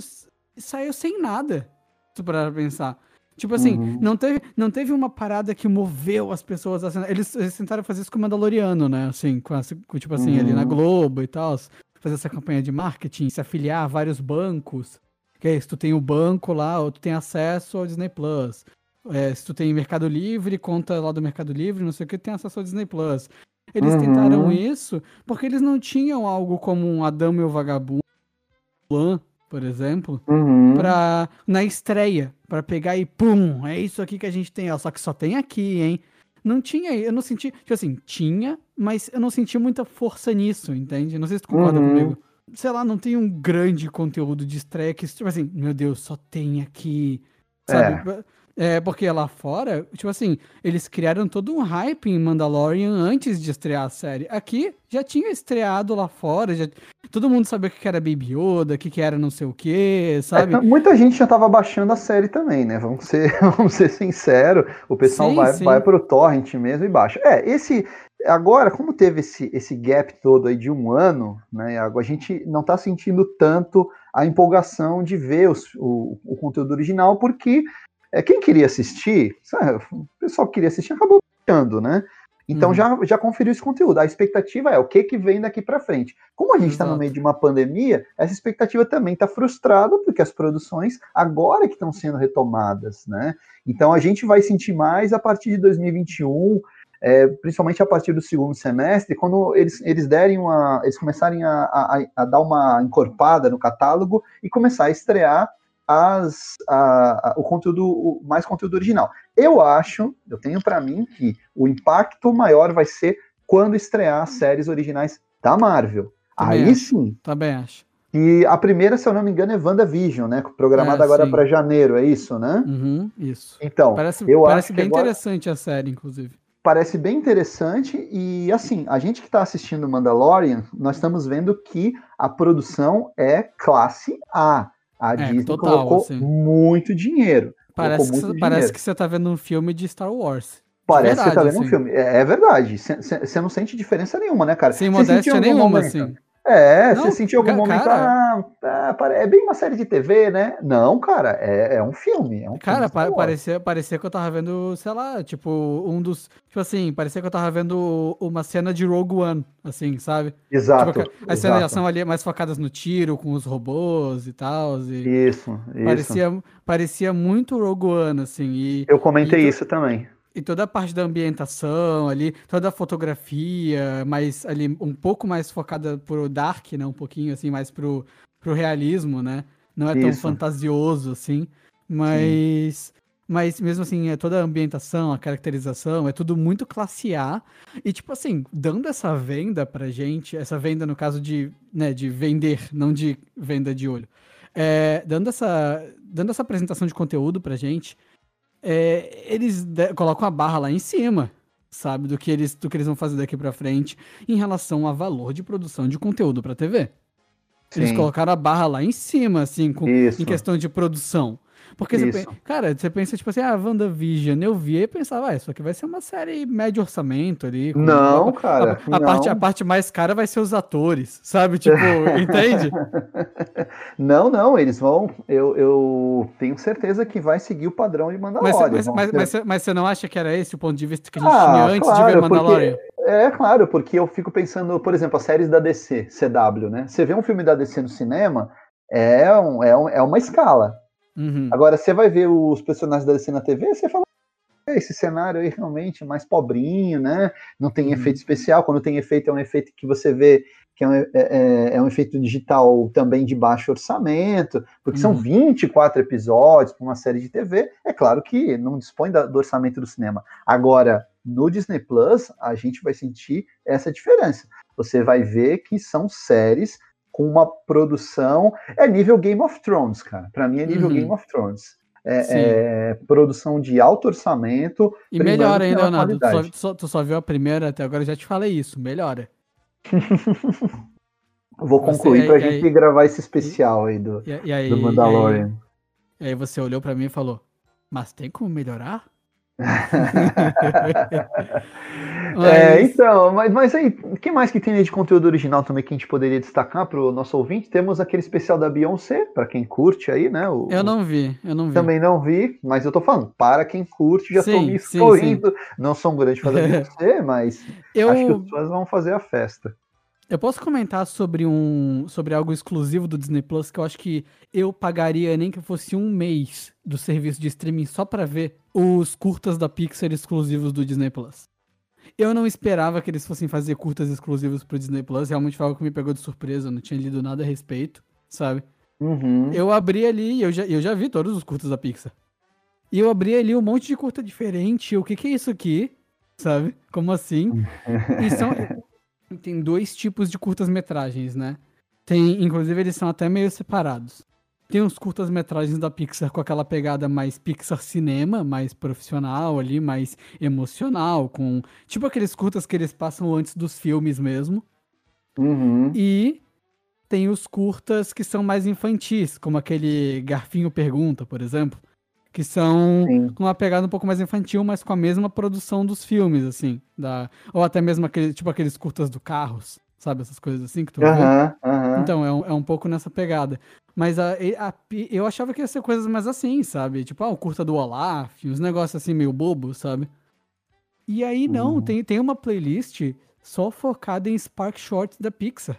saiu sem nada. Tu parar pra pensar. Tipo assim, uhum. não, teve, não teve uma parada que moveu as pessoas a eles, eles tentaram fazer isso com o Mandaloriano, né? Assim, com, a, com tipo assim, uhum. ali na uhum. Globo e tal. Fazer essa campanha de marketing, se afiliar a vários bancos. Que é isso, tu tem o banco lá, ou tu tem acesso ao Disney Plus. É, se tu tem Mercado Livre, conta lá do Mercado Livre, não sei o que, tem acesso ao Disney Plus. Eles uhum. tentaram isso porque eles não tinham algo como um Adão e o Vagabundo, por exemplo, uhum. pra, na estreia, para pegar e pum, é isso aqui que a gente tem, ó, só que só tem aqui, hein? Não tinha, eu não senti, tipo assim, tinha, mas eu não senti muita força nisso, entende? Não sei se tu concorda uhum. comigo. Sei lá, não tem um grande conteúdo de estreia que, tipo assim, meu Deus, só tem aqui, sabe? É. É, porque lá fora, tipo assim, eles criaram todo um hype em Mandalorian antes de estrear a série. Aqui já tinha estreado lá fora, já, todo mundo sabia o que era Baby Yoda, o que era não sei o que, sabe? É, muita gente já tava baixando a série também, né? Vamos ser, vamos ser sinceros, o pessoal sim, vai, sim. vai pro torrent mesmo e baixa. É, esse, agora, como teve esse, esse gap todo aí de um ano, né? A gente não tá sentindo tanto a empolgação de ver os, o, o conteúdo original, porque é, quem queria assistir, sabe, o pessoal que queria assistir acabou deixando, né? Então uhum. já, já conferiu esse conteúdo. A expectativa é o que, que vem daqui para frente. Como a gente está no meio de uma pandemia, essa expectativa também está frustrada, porque as produções agora que estão sendo retomadas, né? Então a gente vai sentir mais a partir de 2021, é, principalmente a partir do segundo semestre, quando eles, eles derem uma. eles começarem a, a, a dar uma encorpada no catálogo e começar a estrear as, a, a, o conteúdo, o, mais conteúdo original. Eu acho, eu tenho para mim que o impacto maior vai ser quando estrear séries originais da Marvel. Também Aí acho. sim. Também acho. E a primeira, se eu não me engano, é WandaVision, né? Programada é, agora para janeiro, é isso, né? Uhum, isso. Então, parece, eu parece acho bem agora... interessante a série, inclusive. Parece bem interessante e assim, a gente que está assistindo Mandalorian, nós estamos vendo que a produção é classe A. A é, Disney total, colocou assim. muito dinheiro. Parece, muito que, dinheiro. parece que você tá vendo um filme de Star Wars. Parece verdade, que você tá vendo assim. um filme. É, é verdade. Você não sente diferença nenhuma, né, cara? Sem modéstia nenhuma, momento, assim. É, não, você sentiu algum momento, cara, ah, tá, é bem uma série de TV, né? Não, cara, é, é um filme. É um cara, filme pa parecia, parecia que eu tava vendo, sei lá, tipo, um dos. Tipo assim, parecia que eu tava vendo uma cena de Rogue One, assim, sabe? Exato. Tipo, as cenas de ação ali mais focadas no tiro, com os robôs e tal. E isso, isso. Parecia, parecia muito Rogue One, assim. E, eu comentei e, isso também. E toda a parte da ambientação ali, toda a fotografia, mais ali um pouco mais focada pro dark, né? Um pouquinho assim, mais pro, pro realismo, né? Não é tão Isso. fantasioso assim, mas Sim. mas mesmo assim, é toda a ambientação, a caracterização, é tudo muito classe A. E tipo assim, dando essa venda pra gente, essa venda no caso de, né, de vender, não de venda de olho. É, dando essa dando essa apresentação de conteúdo pra gente, é, eles colocam a barra lá em cima, sabe, do que eles, do que eles vão fazer daqui para frente em relação a valor de produção de conteúdo para TV. Sim. Eles colocaram a barra lá em cima, assim, com, em questão de produção. Porque você pensa, cara, você pensa, tipo assim, ah, WandaVision, eu vi e pensava, ah, isso aqui vai ser uma série médio orçamento ali. Não, cara. A, a não. Parte, a parte mais cara vai ser os atores, sabe? Tipo, entende? Não, não, eles vão. Eu, eu tenho certeza que vai seguir o padrão de Mandalorian. Mas, mas, mas, mas, mas, você não acha que era esse o ponto de vista que a gente ah, tinha antes claro, de ver Mandalorian? Porque, é, claro, porque eu fico pensando, por exemplo, as séries da DC, CW, né? Você vê um filme da DC no cinema, é, um, é, um, é uma escala. Uhum. Agora, você vai ver os personagens da DC na TV, você fala, é, esse cenário aí realmente mais pobrinho, né? Não tem uhum. efeito especial. Quando tem efeito, é um efeito que você vê que é um, é, é, é um efeito digital também de baixo orçamento, porque uhum. são 24 episódios para uma série de TV. É claro que não dispõe da, do orçamento do cinema. Agora, no Disney Plus, a gente vai sentir essa diferença. Você vai ver que são séries com uma produção. É nível Game of Thrones, cara. Para mim é nível uhum. Game of Thrones. É, é, produção de alto orçamento. E melhora ainda, Leonardo. Tu só, tu, só, tu só, viu a primeira, até agora eu já te falei isso. Melhora. Vou concluir para a gente aí, gravar esse especial aí do, e, e aí, do Mandalorian. E aí, e aí você olhou para mim e falou: Mas tem como melhorar? É, então, mas, mas aí, o que mais que tem de conteúdo original também que a gente poderia destacar para o nosso ouvinte? Temos aquele especial da Beyoncé, para quem curte aí, né? O, eu não vi, eu não vi. Também não vi, mas eu tô falando, para quem curte, já sim, tô me excluindo. Não sou um grande fã da Beyoncé, mas eu... acho que as pessoas vão fazer a festa. Eu posso comentar sobre um sobre algo exclusivo do Disney Plus que eu acho que eu pagaria nem que fosse um mês do serviço de streaming só para ver os curtas da Pixar exclusivos do Disney Plus. Eu não esperava que eles fossem fazer curtas exclusivos pro Disney Plus, realmente foi algo que me pegou de surpresa, eu não tinha lido nada a respeito, sabe? Uhum. Eu abri ali e eu já, eu já vi todos os curtas da Pixar. E eu abri ali um monte de curta diferente, o que que é isso aqui? Sabe? Como assim? e são, tem dois tipos de curtas-metragens, né? Tem, inclusive, eles são até meio separados. Tem os curtas-metragens da Pixar com aquela pegada mais Pixar cinema, mais profissional ali, mais emocional, com tipo aqueles curtas que eles passam antes dos filmes mesmo. Uhum. E tem os curtas que são mais infantis, como aquele Garfinho Pergunta, por exemplo, que são Sim. com uma pegada um pouco mais infantil, mas com a mesma produção dos filmes, assim, da ou até mesmo aquele, tipo aqueles curtas do Carros, sabe, essas coisas assim que tu uhum, vê. Uhum. Então, é um, é um pouco nessa pegada. Mas a, a, eu achava que ia ser coisas mais assim, sabe? Tipo, ah, o curta do Olaf, uns negócios assim meio bobos, sabe? E aí, não, uhum. tem, tem uma playlist só focada em Spark Shorts da Pixar.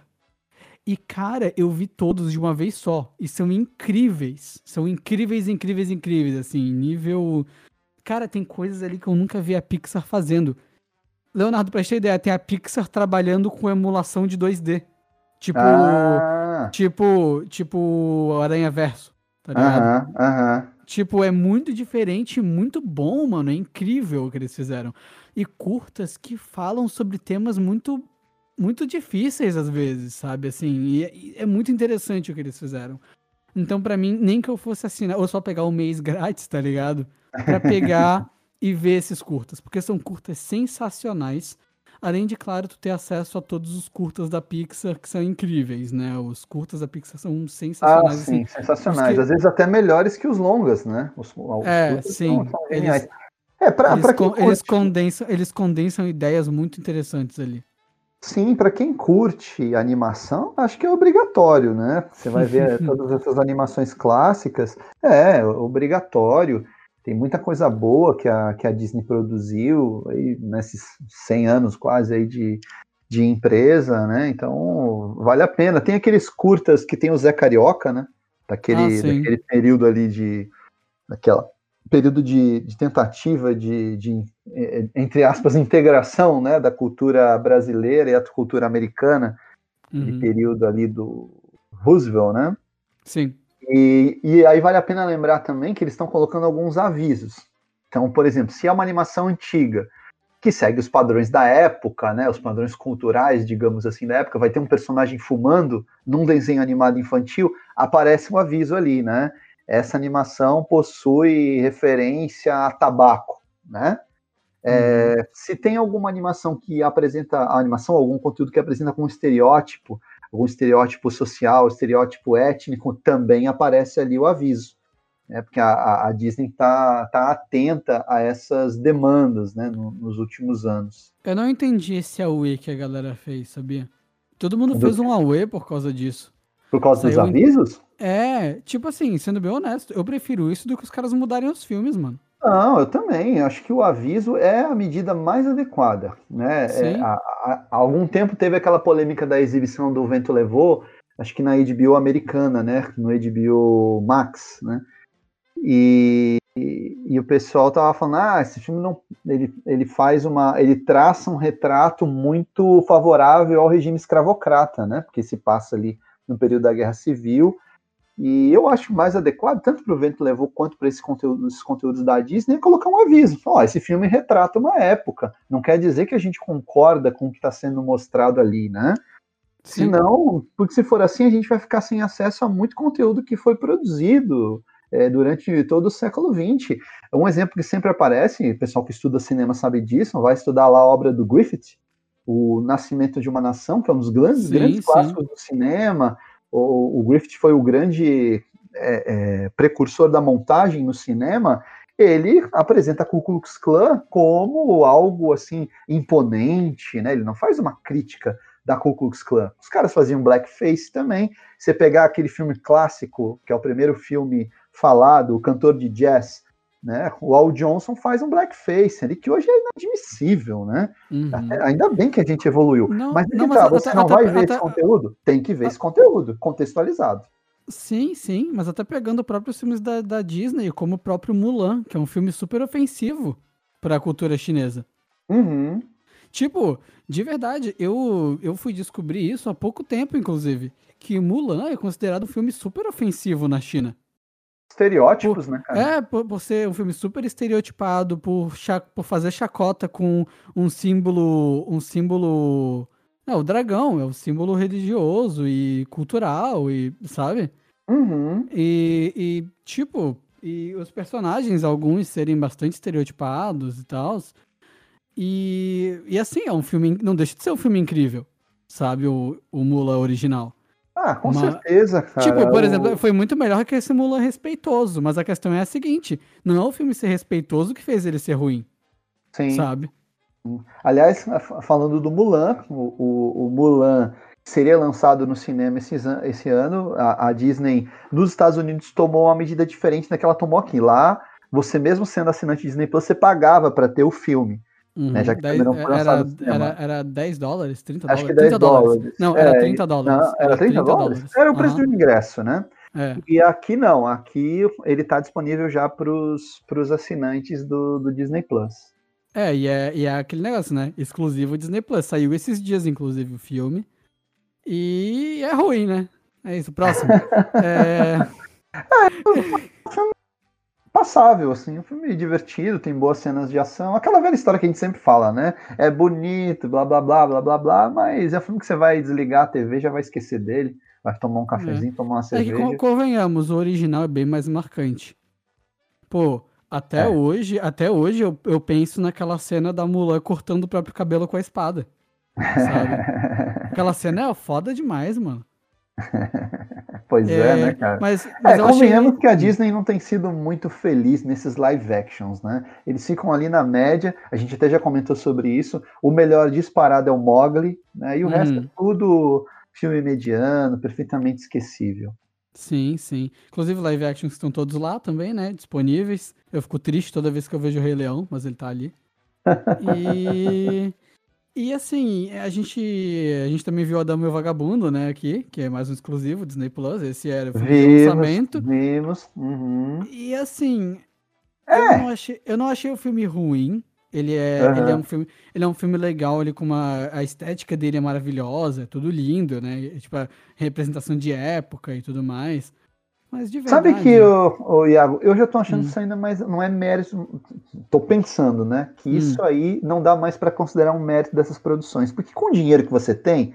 E, cara, eu vi todos de uma vez só. E são incríveis. São incríveis, incríveis, incríveis. Assim, nível. Cara, tem coisas ali que eu nunca vi a Pixar fazendo. Leonardo, pra ter ideia, tem a Pixar trabalhando com emulação de 2D. Tipo. Ah. Tipo. Tipo. Aranha Verso. Tá ligado? Aham, aham. Tipo, é muito diferente, muito bom, mano. É incrível o que eles fizeram. E curtas que falam sobre temas muito muito difíceis às vezes, sabe? Assim, e, é muito interessante o que eles fizeram. Então, para mim, nem que eu fosse assinar, ou só pegar um mês grátis, tá ligado? Pra pegar e ver esses curtas, porque são curtas sensacionais. Além de, claro, tu ter acesso a todos os curtas da Pixar, que são incríveis, né? Os curtas da Pixar são sensacionais. Ah, sim, assim, sensacionais. Que... Às vezes até melhores que os longas, né? Os, os é, sim. São, são eles, é, pra, eles, pra eles, condensam, eles condensam ideias muito interessantes ali. Sim, para quem curte animação, acho que é obrigatório, né? Você vai ver todas essas animações clássicas, é obrigatório. Tem muita coisa boa que a, que a Disney produziu aí nesses 100 anos quase aí de, de empresa, né? Então vale a pena. Tem aqueles curtas que tem o Zé Carioca, né? Daquele, ah, daquele período ali de. Daquela período de, de tentativa de, de, é, entre aspas, integração né, da cultura brasileira e a cultura americana, uhum. de período ali do Roosevelt, né? Sim. E, e aí vale a pena lembrar também que eles estão colocando alguns avisos. Então, por exemplo, se é uma animação antiga que segue os padrões da época, né, os padrões culturais, digamos assim, da época, vai ter um personagem fumando num desenho animado infantil, aparece um aviso ali, né? Essa animação possui referência a tabaco, né? É, uhum. se tem alguma animação que apresenta a animação, algum conteúdo que apresenta com um estereótipo, algum estereótipo social, estereótipo étnico, também aparece ali o aviso, né? Porque a, a Disney está tá atenta a essas demandas, né? No, nos últimos anos. Eu não entendi esse AUE que a galera fez, sabia? Todo mundo Do fez um AUE por causa disso. Por causa Saiu dos avisos? É, tipo assim, sendo bem honesto, eu prefiro isso do que os caras mudarem os filmes, mano. Não, eu também. Acho que o aviso é a medida mais adequada. Né? É, há, há, algum tempo teve aquela polêmica da exibição do Vento Levou, acho que na HBO americana, né? No HBO Max, né? E, e, e, o pessoal tava falando, ah, esse filme não. Ele, ele faz uma. ele traça um retrato muito favorável ao regime escravocrata, né? Porque se passa ali no período da Guerra Civil e eu acho mais adequado, tanto para o Vento Levou quanto para esse conteúdo, esses conteúdos da Disney, é colocar um aviso. Ó, esse filme retrata uma época. Não quer dizer que a gente concorda com o que está sendo mostrado ali, né? Sim. Senão, porque se for assim, a gente vai ficar sem acesso a muito conteúdo que foi produzido é, durante todo o século XX. Um exemplo que sempre aparece, o pessoal que estuda cinema sabe disso, vai estudar lá a obra do Griffith, O Nascimento de uma Nação, que é um dos grandes, sim, grandes sim. clássicos do cinema o, o Griffith foi o grande é, é, precursor da montagem no cinema, ele apresenta Ku Klux Klan como algo assim imponente, né? Ele não faz uma crítica da Ku Klux Klan. Os caras faziam blackface também. Você pegar aquele filme clássico, que é o primeiro filme falado, o cantor de jazz, né? O Al Johnson faz um blackface ali, que hoje é inadmissível, né? Uhum. Ainda bem que a gente evoluiu. Não, mas, não, mas você até, não vai ver até, esse conteúdo? Tem que ver esse conteúdo, contextualizado. Sim, sim, mas até pegando próprios filmes da, da Disney, como o próprio Mulan, que é um filme super ofensivo para a cultura chinesa. Uhum. Tipo, de verdade, eu, eu fui descobrir isso há pouco tempo, inclusive, que Mulan é considerado um filme super ofensivo na China estereótipos, por, né, cara? É, por, por, ser um filme super estereotipado, por, por fazer chacota com um símbolo. Um símbolo. Não, o dragão é um símbolo religioso e cultural, e sabe? Uhum. E, e, tipo, e os personagens, alguns serem bastante estereotipados e tal. E, e assim, é um filme. Não deixa de ser um filme incrível, sabe? O, o Mula original. Ah, com uma... certeza, cara. Tipo, por exemplo, foi muito melhor que esse Mulan respeitoso, mas a questão é a seguinte: não é o filme ser respeitoso que fez ele ser ruim. Sim. Sabe? Aliás, falando do Mulan, o, o, o Mulan seria lançado no cinema esse, esse ano, a, a, Disney nos Estados Unidos tomou uma medida diferente da que ela tomou aqui. Lá, você mesmo sendo assinante Disney Plus, você pagava para ter o filme. Uhum, né, já que 10, não foi era, era, era 10 dólares, 30 Acho dólares? Acho que 10 dólares. dólares. Não, era 30 é, dólares. Não, era 30, 30 dólares? dólares? Era o preço uhum. do ingresso, né? É. E aqui não, aqui ele está disponível já para os assinantes do, do Disney Plus. É e, é, e é aquele negócio, né? Exclusivo Disney Plus. Saiu esses dias, inclusive, o filme. E é ruim, né? É isso, próximo. é... é passável, assim, um filme divertido, tem boas cenas de ação, aquela velha história que a gente sempre fala, né? É bonito, blá blá blá blá blá blá, mas é um filme que você vai desligar a TV, já vai esquecer dele, vai tomar um cafezinho, é. tomar uma cerveja. É que, convenhamos, o original é bem mais marcante. Pô, até é. hoje, até hoje eu, eu penso naquela cena da Mulan cortando o próprio cabelo com a espada. Sabe? Aquela cena é foda demais, mano. Pois é, é né, cara? Mas, mas é, convenhamos achei... que a Disney não tem sido muito feliz nesses live actions, né? Eles ficam ali na média, a gente até já comentou sobre isso. O melhor disparado é o Mogli, né? E o hum. resto é tudo filme mediano, perfeitamente esquecível. Sim, sim. Inclusive, live actions estão todos lá também, né? Disponíveis. Eu fico triste toda vez que eu vejo o Rei Leão, mas ele tá ali. E. E assim, a gente, a gente também viu Adamo e o Vagabundo, né, aqui, que é mais um exclusivo Disney Plus. Esse era o vimos, lançamento. Vimos. Uhum. E assim, é. eu, não achei, eu não achei o filme ruim. Ele é, uhum. ele é um filme, ele é um filme legal, ele com uma a estética dele é maravilhosa, é tudo lindo, né? Tipo a representação de época e tudo mais. Mas de verdade. Sabe que o, Iago, eu já tô achando hum. isso ainda mais não é mérito, tô pensando, né, que hum. isso aí não dá mais para considerar um mérito dessas produções, porque com o dinheiro que você tem,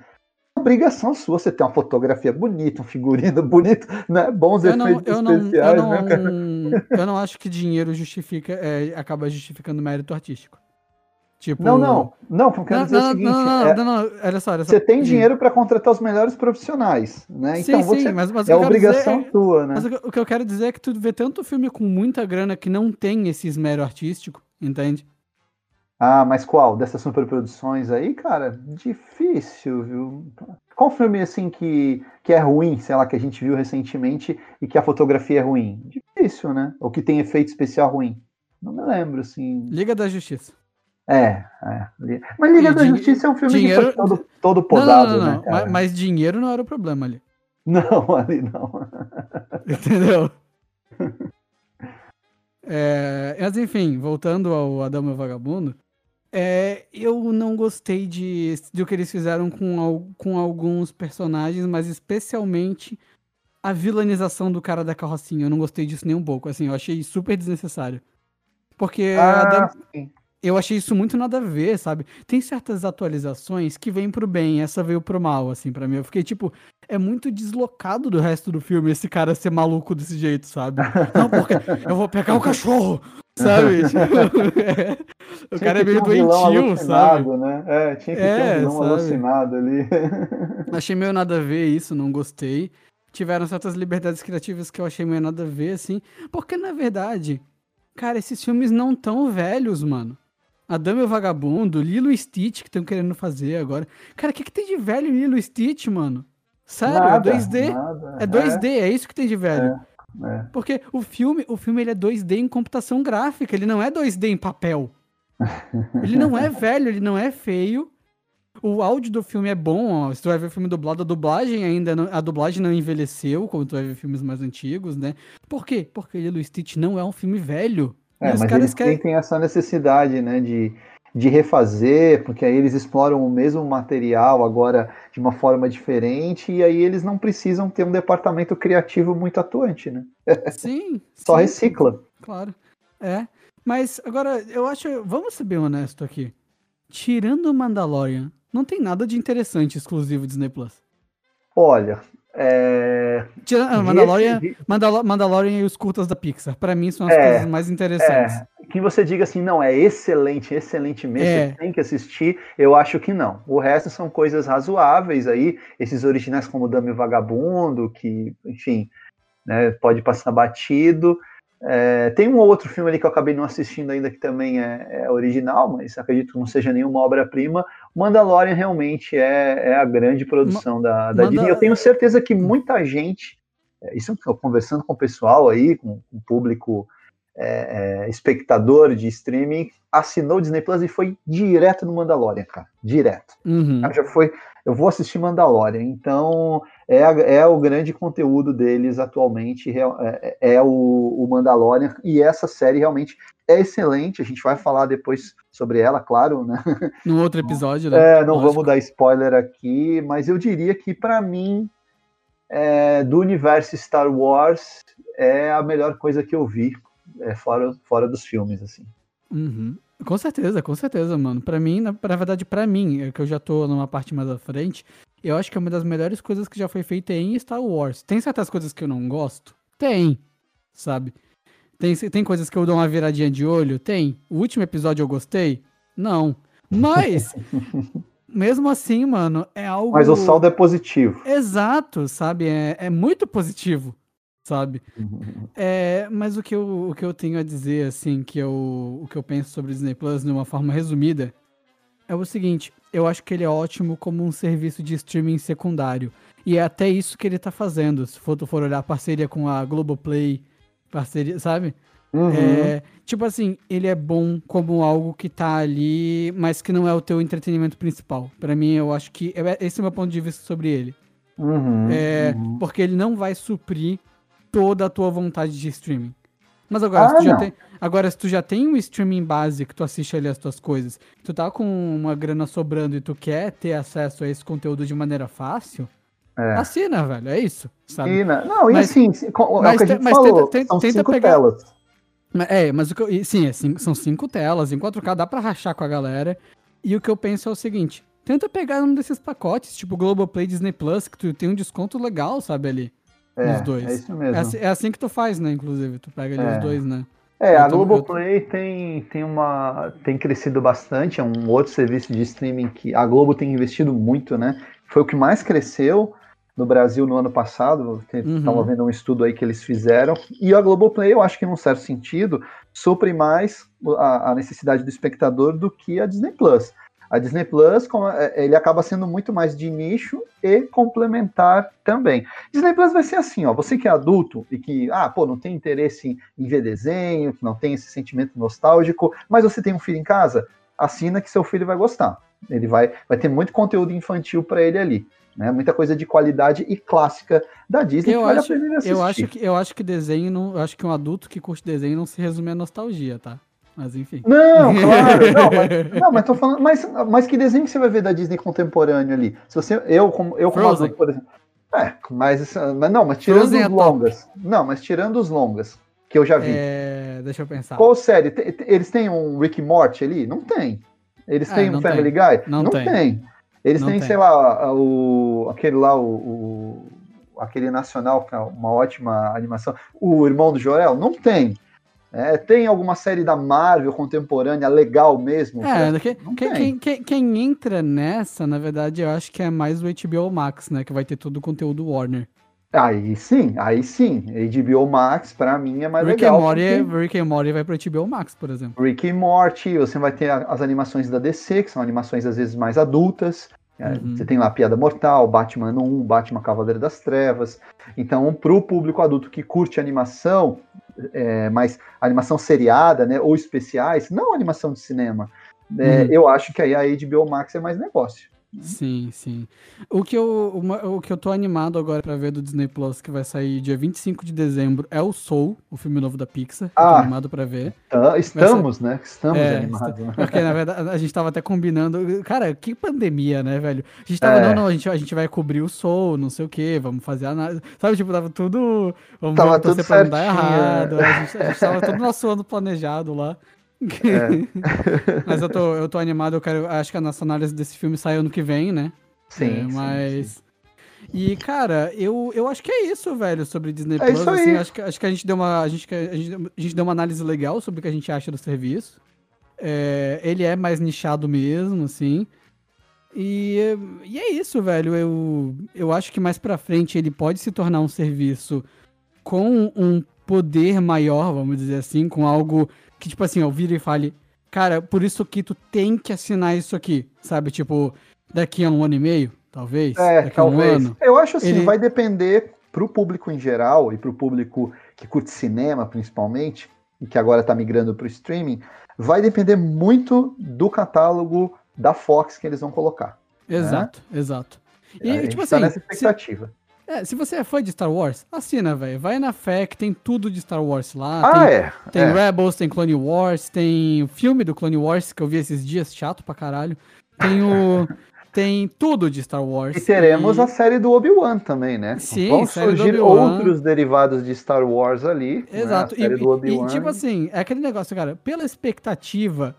é obrigação sua você ter uma fotografia bonita, um figurino bonito, né? Bons eu efeitos não, eu especiais, não, eu né, não, Eu não acho que dinheiro justifica, é, acaba justificando mérito artístico. Tipo... Não, não, não, porque dizer não, o seguinte. Não, não, é, não, não, olha só, olha só. Você tem dinheiro para contratar os melhores profissionais, né? Então sim, você sim, mas, mas é obrigação é, tua, né? Mas o que eu quero dizer é que tu vê tanto filme com muita grana que não tem esse esmero artístico, entende? Ah, mas qual? Dessas superproduções aí, cara? Difícil, viu? Qual filme, assim, que, que é ruim, sei lá, que a gente viu recentemente e que a fotografia é ruim? Difícil, né? Ou que tem efeito especial ruim? Não me lembro, assim. Liga da Justiça. É, é. Mas Liga e da Justiça é um filme dinheiro... que foi todo, todo posado, não, não, não, né? Mas, mas, dinheiro não era o problema ali. Não, ali não. Entendeu? É, mas enfim, voltando ao Adão e Vagabundo, é, eu não gostei de, de o que eles fizeram com, com alguns personagens, mas especialmente a vilanização do cara da carrocinha. Eu não gostei disso nem um pouco. Assim, eu achei super desnecessário. Porque ah, Adam, eu achei isso muito nada a ver, sabe? Tem certas atualizações que vêm pro bem, essa veio pro mal, assim, para mim. Eu fiquei tipo, é muito deslocado do resto do filme esse cara ser maluco desse jeito, sabe? Não, porque eu vou pegar o cachorro, sabe? Tipo, é, o tinha cara é meio um doentio, sabe? Né? É, tinha que é, ter um é, vilão sabe? alucinado ali. achei meio nada a ver isso, não gostei. Tiveram certas liberdades criativas que eu achei meio nada a ver, assim. Porque, na verdade, cara, esses filmes não tão velhos, mano. A Dama e o Vagabundo, Lilo e Stitch que estão querendo fazer agora. Cara, o que, que tem de velho em Lilo e Stitch, mano? Sério, é nada, é 2D. Nada, é 2D, é. é. isso que tem de velho. É, é. Porque o filme, o filme ele é 2D em computação gráfica, ele não é 2D em papel. ele não é velho, ele não é feio. O áudio do filme é bom, ó. Se tu vai ver o filme dublado, a dublagem ainda não, a dublagem não envelheceu, como tu vai ver filmes mais antigos, né? Por quê? Porque Lilo Stitch não é um filme velho. É, mas eles querem... têm essa necessidade, né, de, de refazer, porque aí eles exploram o mesmo material agora de uma forma diferente, e aí eles não precisam ter um departamento criativo muito atuante, né? Sim. Só sim, recicla. Claro. É. Mas agora, eu acho. Vamos ser bem honesto aqui. Tirando o Mandalorian, não tem nada de interessante exclusivo Disney Plus. Olha, é... Ah, Mandalorian, Mandal Mandalorian e os curtas da Pixar, para mim são as é, coisas mais interessantes. É. Que você diga assim, não, é excelente, excelente mesmo, é. tem que assistir, eu acho que não. O resto são coisas razoáveis aí, esses originais como Dame Vagabundo, que, enfim, né, pode passar batido. É, tem um outro filme ali que eu acabei não assistindo ainda que também é, é original, mas acredito que não seja nenhuma obra-prima. Mandalorian realmente é, é a grande produção Ma da, da Manda... Disney. Eu tenho certeza que muita gente, é, isso eu conversando com o pessoal aí, com, com o público é, é, espectador de streaming, assinou o Disney Plus e foi direto no Mandalorian, cara. Direto. Uhum. Já foi eu vou assistir Mandalorian. Então, é, é o grande conteúdo deles atualmente, é, é, é o, o Mandalorian, e essa série realmente é excelente. A gente vai falar depois sobre ela, claro, né? No outro episódio, né? É, não Lógico. vamos dar spoiler aqui, mas eu diria que, para mim, é, do universo Star Wars, é a melhor coisa que eu vi, é, fora, fora dos filmes, assim. Uhum. Com certeza, com certeza, mano. Pra mim, na, na verdade, pra mim, é que eu já tô numa parte mais à frente, eu acho que é uma das melhores coisas que já foi feita em Star Wars. Tem certas coisas que eu não gosto? Tem, sabe? Tem, tem coisas que eu dou uma viradinha de olho? Tem. O último episódio eu gostei? Não. Mas, mesmo assim, mano, é algo. Mas o saldo é positivo. Exato, sabe? É, é muito positivo, sabe? É, mas o que, eu, o que eu tenho a dizer, assim, que eu, o que eu penso sobre o Disney Plus de uma forma resumida é o seguinte: eu acho que ele é ótimo como um serviço de streaming secundário. E é até isso que ele tá fazendo. Se for, tu for olhar parceria com a Globoplay, parceria, sabe? Uhum. É, tipo assim, ele é bom como algo que tá ali, mas que não é o teu entretenimento principal. para mim, eu acho que. É, esse é o meu ponto de vista sobre ele. Uhum, é, uhum. Porque ele não vai suprir toda a tua vontade de streaming. Mas agora, ah, se tu já tem, agora, se tu já tem um streaming base que tu assiste ali as tuas coisas, tu tá com uma grana sobrando e tu quer ter acesso a esse conteúdo de maneira fácil, é. assina, velho. É isso. Sabe? Assina. Não, e mas, assim, é gente mas falou, tenta, tenta, tenta pegar, telas. É, mas o que eu, sim, é, são cinco telas, em 4K dá pra rachar com a galera. E o que eu penso é o seguinte: tenta pegar um desses pacotes, tipo Globoplay Disney Plus, que tu tem um desconto legal, sabe, ali. É, nos dois. É isso mesmo. É, assim, é assim que tu faz, né, inclusive. Tu pega ali é. os dois, né? É, eu a Globoplay eu... tem, tem, uma, tem crescido bastante, é um outro serviço de streaming que a Globo tem investido muito, né? Foi o que mais cresceu no Brasil no ano passado, estava uhum. vendo um estudo aí que eles fizeram, e a Globoplay, eu acho que num certo sentido, supre mais a, a necessidade do espectador do que a Disney Plus. A Disney Plus, é, ele acaba sendo muito mais de nicho e complementar também. Disney Plus vai ser assim, ó, você que é adulto e que, ah, pô, não tem interesse em ver desenho, que não tem esse sentimento nostálgico, mas você tem um filho em casa, assina que seu filho vai gostar. Ele vai, vai ter muito conteúdo infantil para ele ali. Né? Muita coisa de qualidade e clássica da Disney eu que acho, vale a pena Eu acho que, eu acho que desenho, não, acho que um adulto que curte desenho não se resume a nostalgia, tá? Mas enfim. Não, claro, não, mas, não, mas tô falando, mas, mas que desenho que você vai ver da Disney contemporâneo ali? Se você, eu como, eu como adulto, por exemplo. É, mas, mas não, mas tirando Frozen os é longas. Não, mas tirando os longas que eu já vi. É, deixa eu pensar. Qual série? Eles têm um Rick Morty ali? Não tem. Eles é, têm um Family tem. Guy? Não, não tem. tem. Eles não têm, tem. sei lá, o, aquele lá, o, o, aquele nacional, que é uma ótima animação. O Irmão do Joel? Não tem. É, tem alguma série da Marvel contemporânea legal mesmo? É, que, quem, quem, quem, entra nessa, na verdade, eu acho que é mais o HBO Max, né? Que vai ter todo o conteúdo Warner. Aí sim, aí sim. HBO Max, pra mim, é mais Rick legal. And Morty, porque... Rick and Morty vai pro HBO Max, por exemplo. Rick and Morty, você vai ter as animações da DC, que são animações às vezes mais adultas. É, uhum. Você tem lá Piada Mortal, Batman 1, Batman Cavaleiro das Trevas. Então, pro público adulto que curte animação, é, mais animação seriada, né, ou especiais, não animação de cinema, é, uhum. eu acho que aí a HBO Max é mais negócio. Sim, sim. O que eu, uma, o que eu tô animado agora pra ver do Disney Plus, que vai sair dia 25 de dezembro, é o Soul, o filme novo da Pixar. Ah, tô animado pra ver. Tá, estamos, ser... né? Estamos é, animados. Né? Porque, na verdade, a gente tava até combinando. Cara, que pandemia, né, velho? A gente tava, é. não, não, a gente, a gente vai cobrir o Soul, não sei o quê, vamos fazer a. Sabe, tipo, tava tudo. Vamos tava tudo pra não dar errado. A gente, a gente tava todo nosso ano planejado lá. É. mas eu tô, eu tô animado, eu quero. Acho que a nossa análise desse filme sai ano que vem, né? Sim. É, mas. Sim, sim. E, cara, eu, eu acho que é isso, velho, sobre Disney é Plus. Assim, acho, que, acho que a gente deu uma. A gente, a, gente, a gente deu uma análise legal sobre o que a gente acha do serviço. É, ele é mais nichado mesmo, assim. E, e é isso, velho. Eu, eu acho que mais pra frente ele pode se tornar um serviço com um poder maior, vamos dizer assim, com algo que, tipo assim, eu vire e fale, cara, por isso que tu tem que assinar isso aqui, sabe? Tipo, daqui a um ano e meio, talvez? É, daqui talvez. A um ano. Eu acho assim, ele... vai depender pro público em geral e pro público que curte cinema, principalmente, e que agora tá migrando pro streaming, vai depender muito do catálogo da Fox que eles vão colocar. Exato, né? exato. E, tipo tá assim, nessa expectativa. Se... É, se você é fã de Star Wars, assina, velho. Vai na fé que tem tudo de Star Wars lá. Ah, tem, é. Tem é. Rebels, tem Clone Wars, tem o filme do Clone Wars que eu vi esses dias, chato pra caralho. Tem o. tem tudo de Star Wars. E teremos e... a série do Obi-Wan também, né? Sim, Vão surgir outros derivados de Star Wars ali. Né? Exato. Né? E, e, tipo assim, é aquele negócio, cara, pela expectativa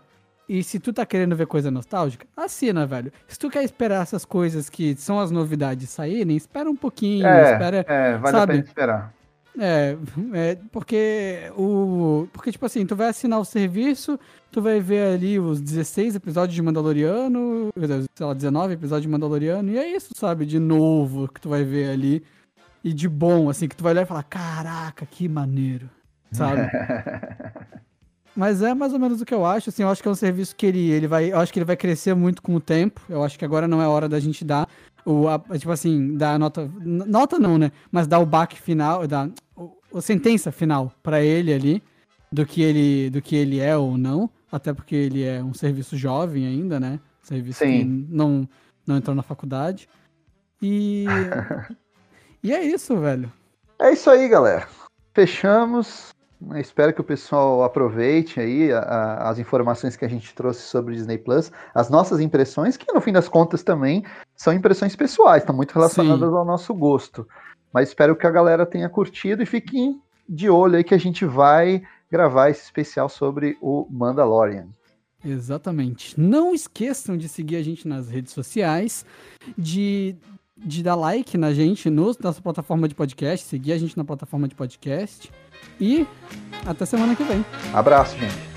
e se tu tá querendo ver coisa nostálgica, assina, velho. Se tu quer esperar essas coisas que são as novidades saírem, espera um pouquinho, é, espera. É, vale sabe? a pena esperar. É, é, porque o. Porque, tipo assim, tu vai assinar o serviço, tu vai ver ali os 16 episódios de Mandaloriano, sei lá, 19 episódios de Mandaloriano, e é isso, sabe? De novo que tu vai ver ali. E de bom, assim, que tu vai olhar e falar, caraca, que maneiro, sabe? Mas é mais ou menos o que eu acho, assim, eu acho que é um serviço que ele, ele vai, eu acho que ele vai crescer muito com o tempo, eu acho que agora não é hora da gente dar o, a, tipo assim, dar a nota, nota não, né, mas dar o baque final, dar o, a sentença final para ele ali, do que ele, do que ele é ou não, até porque ele é um serviço jovem ainda, né, serviço Sim. que não, não entrou na faculdade, e, e é isso, velho. É isso aí, galera. Fechamos. Espero que o pessoal aproveite aí a, a, as informações que a gente trouxe sobre o Disney Plus, as nossas impressões, que no fim das contas também são impressões pessoais, estão muito relacionadas Sim. ao nosso gosto. Mas espero que a galera tenha curtido e fiquem de olho aí que a gente vai gravar esse especial sobre o Mandalorian. Exatamente. Não esqueçam de seguir a gente nas redes sociais, de, de dar like na gente no, nossa plataforma de podcast, seguir a gente na plataforma de podcast. E até semana que vem. Abraço, gente.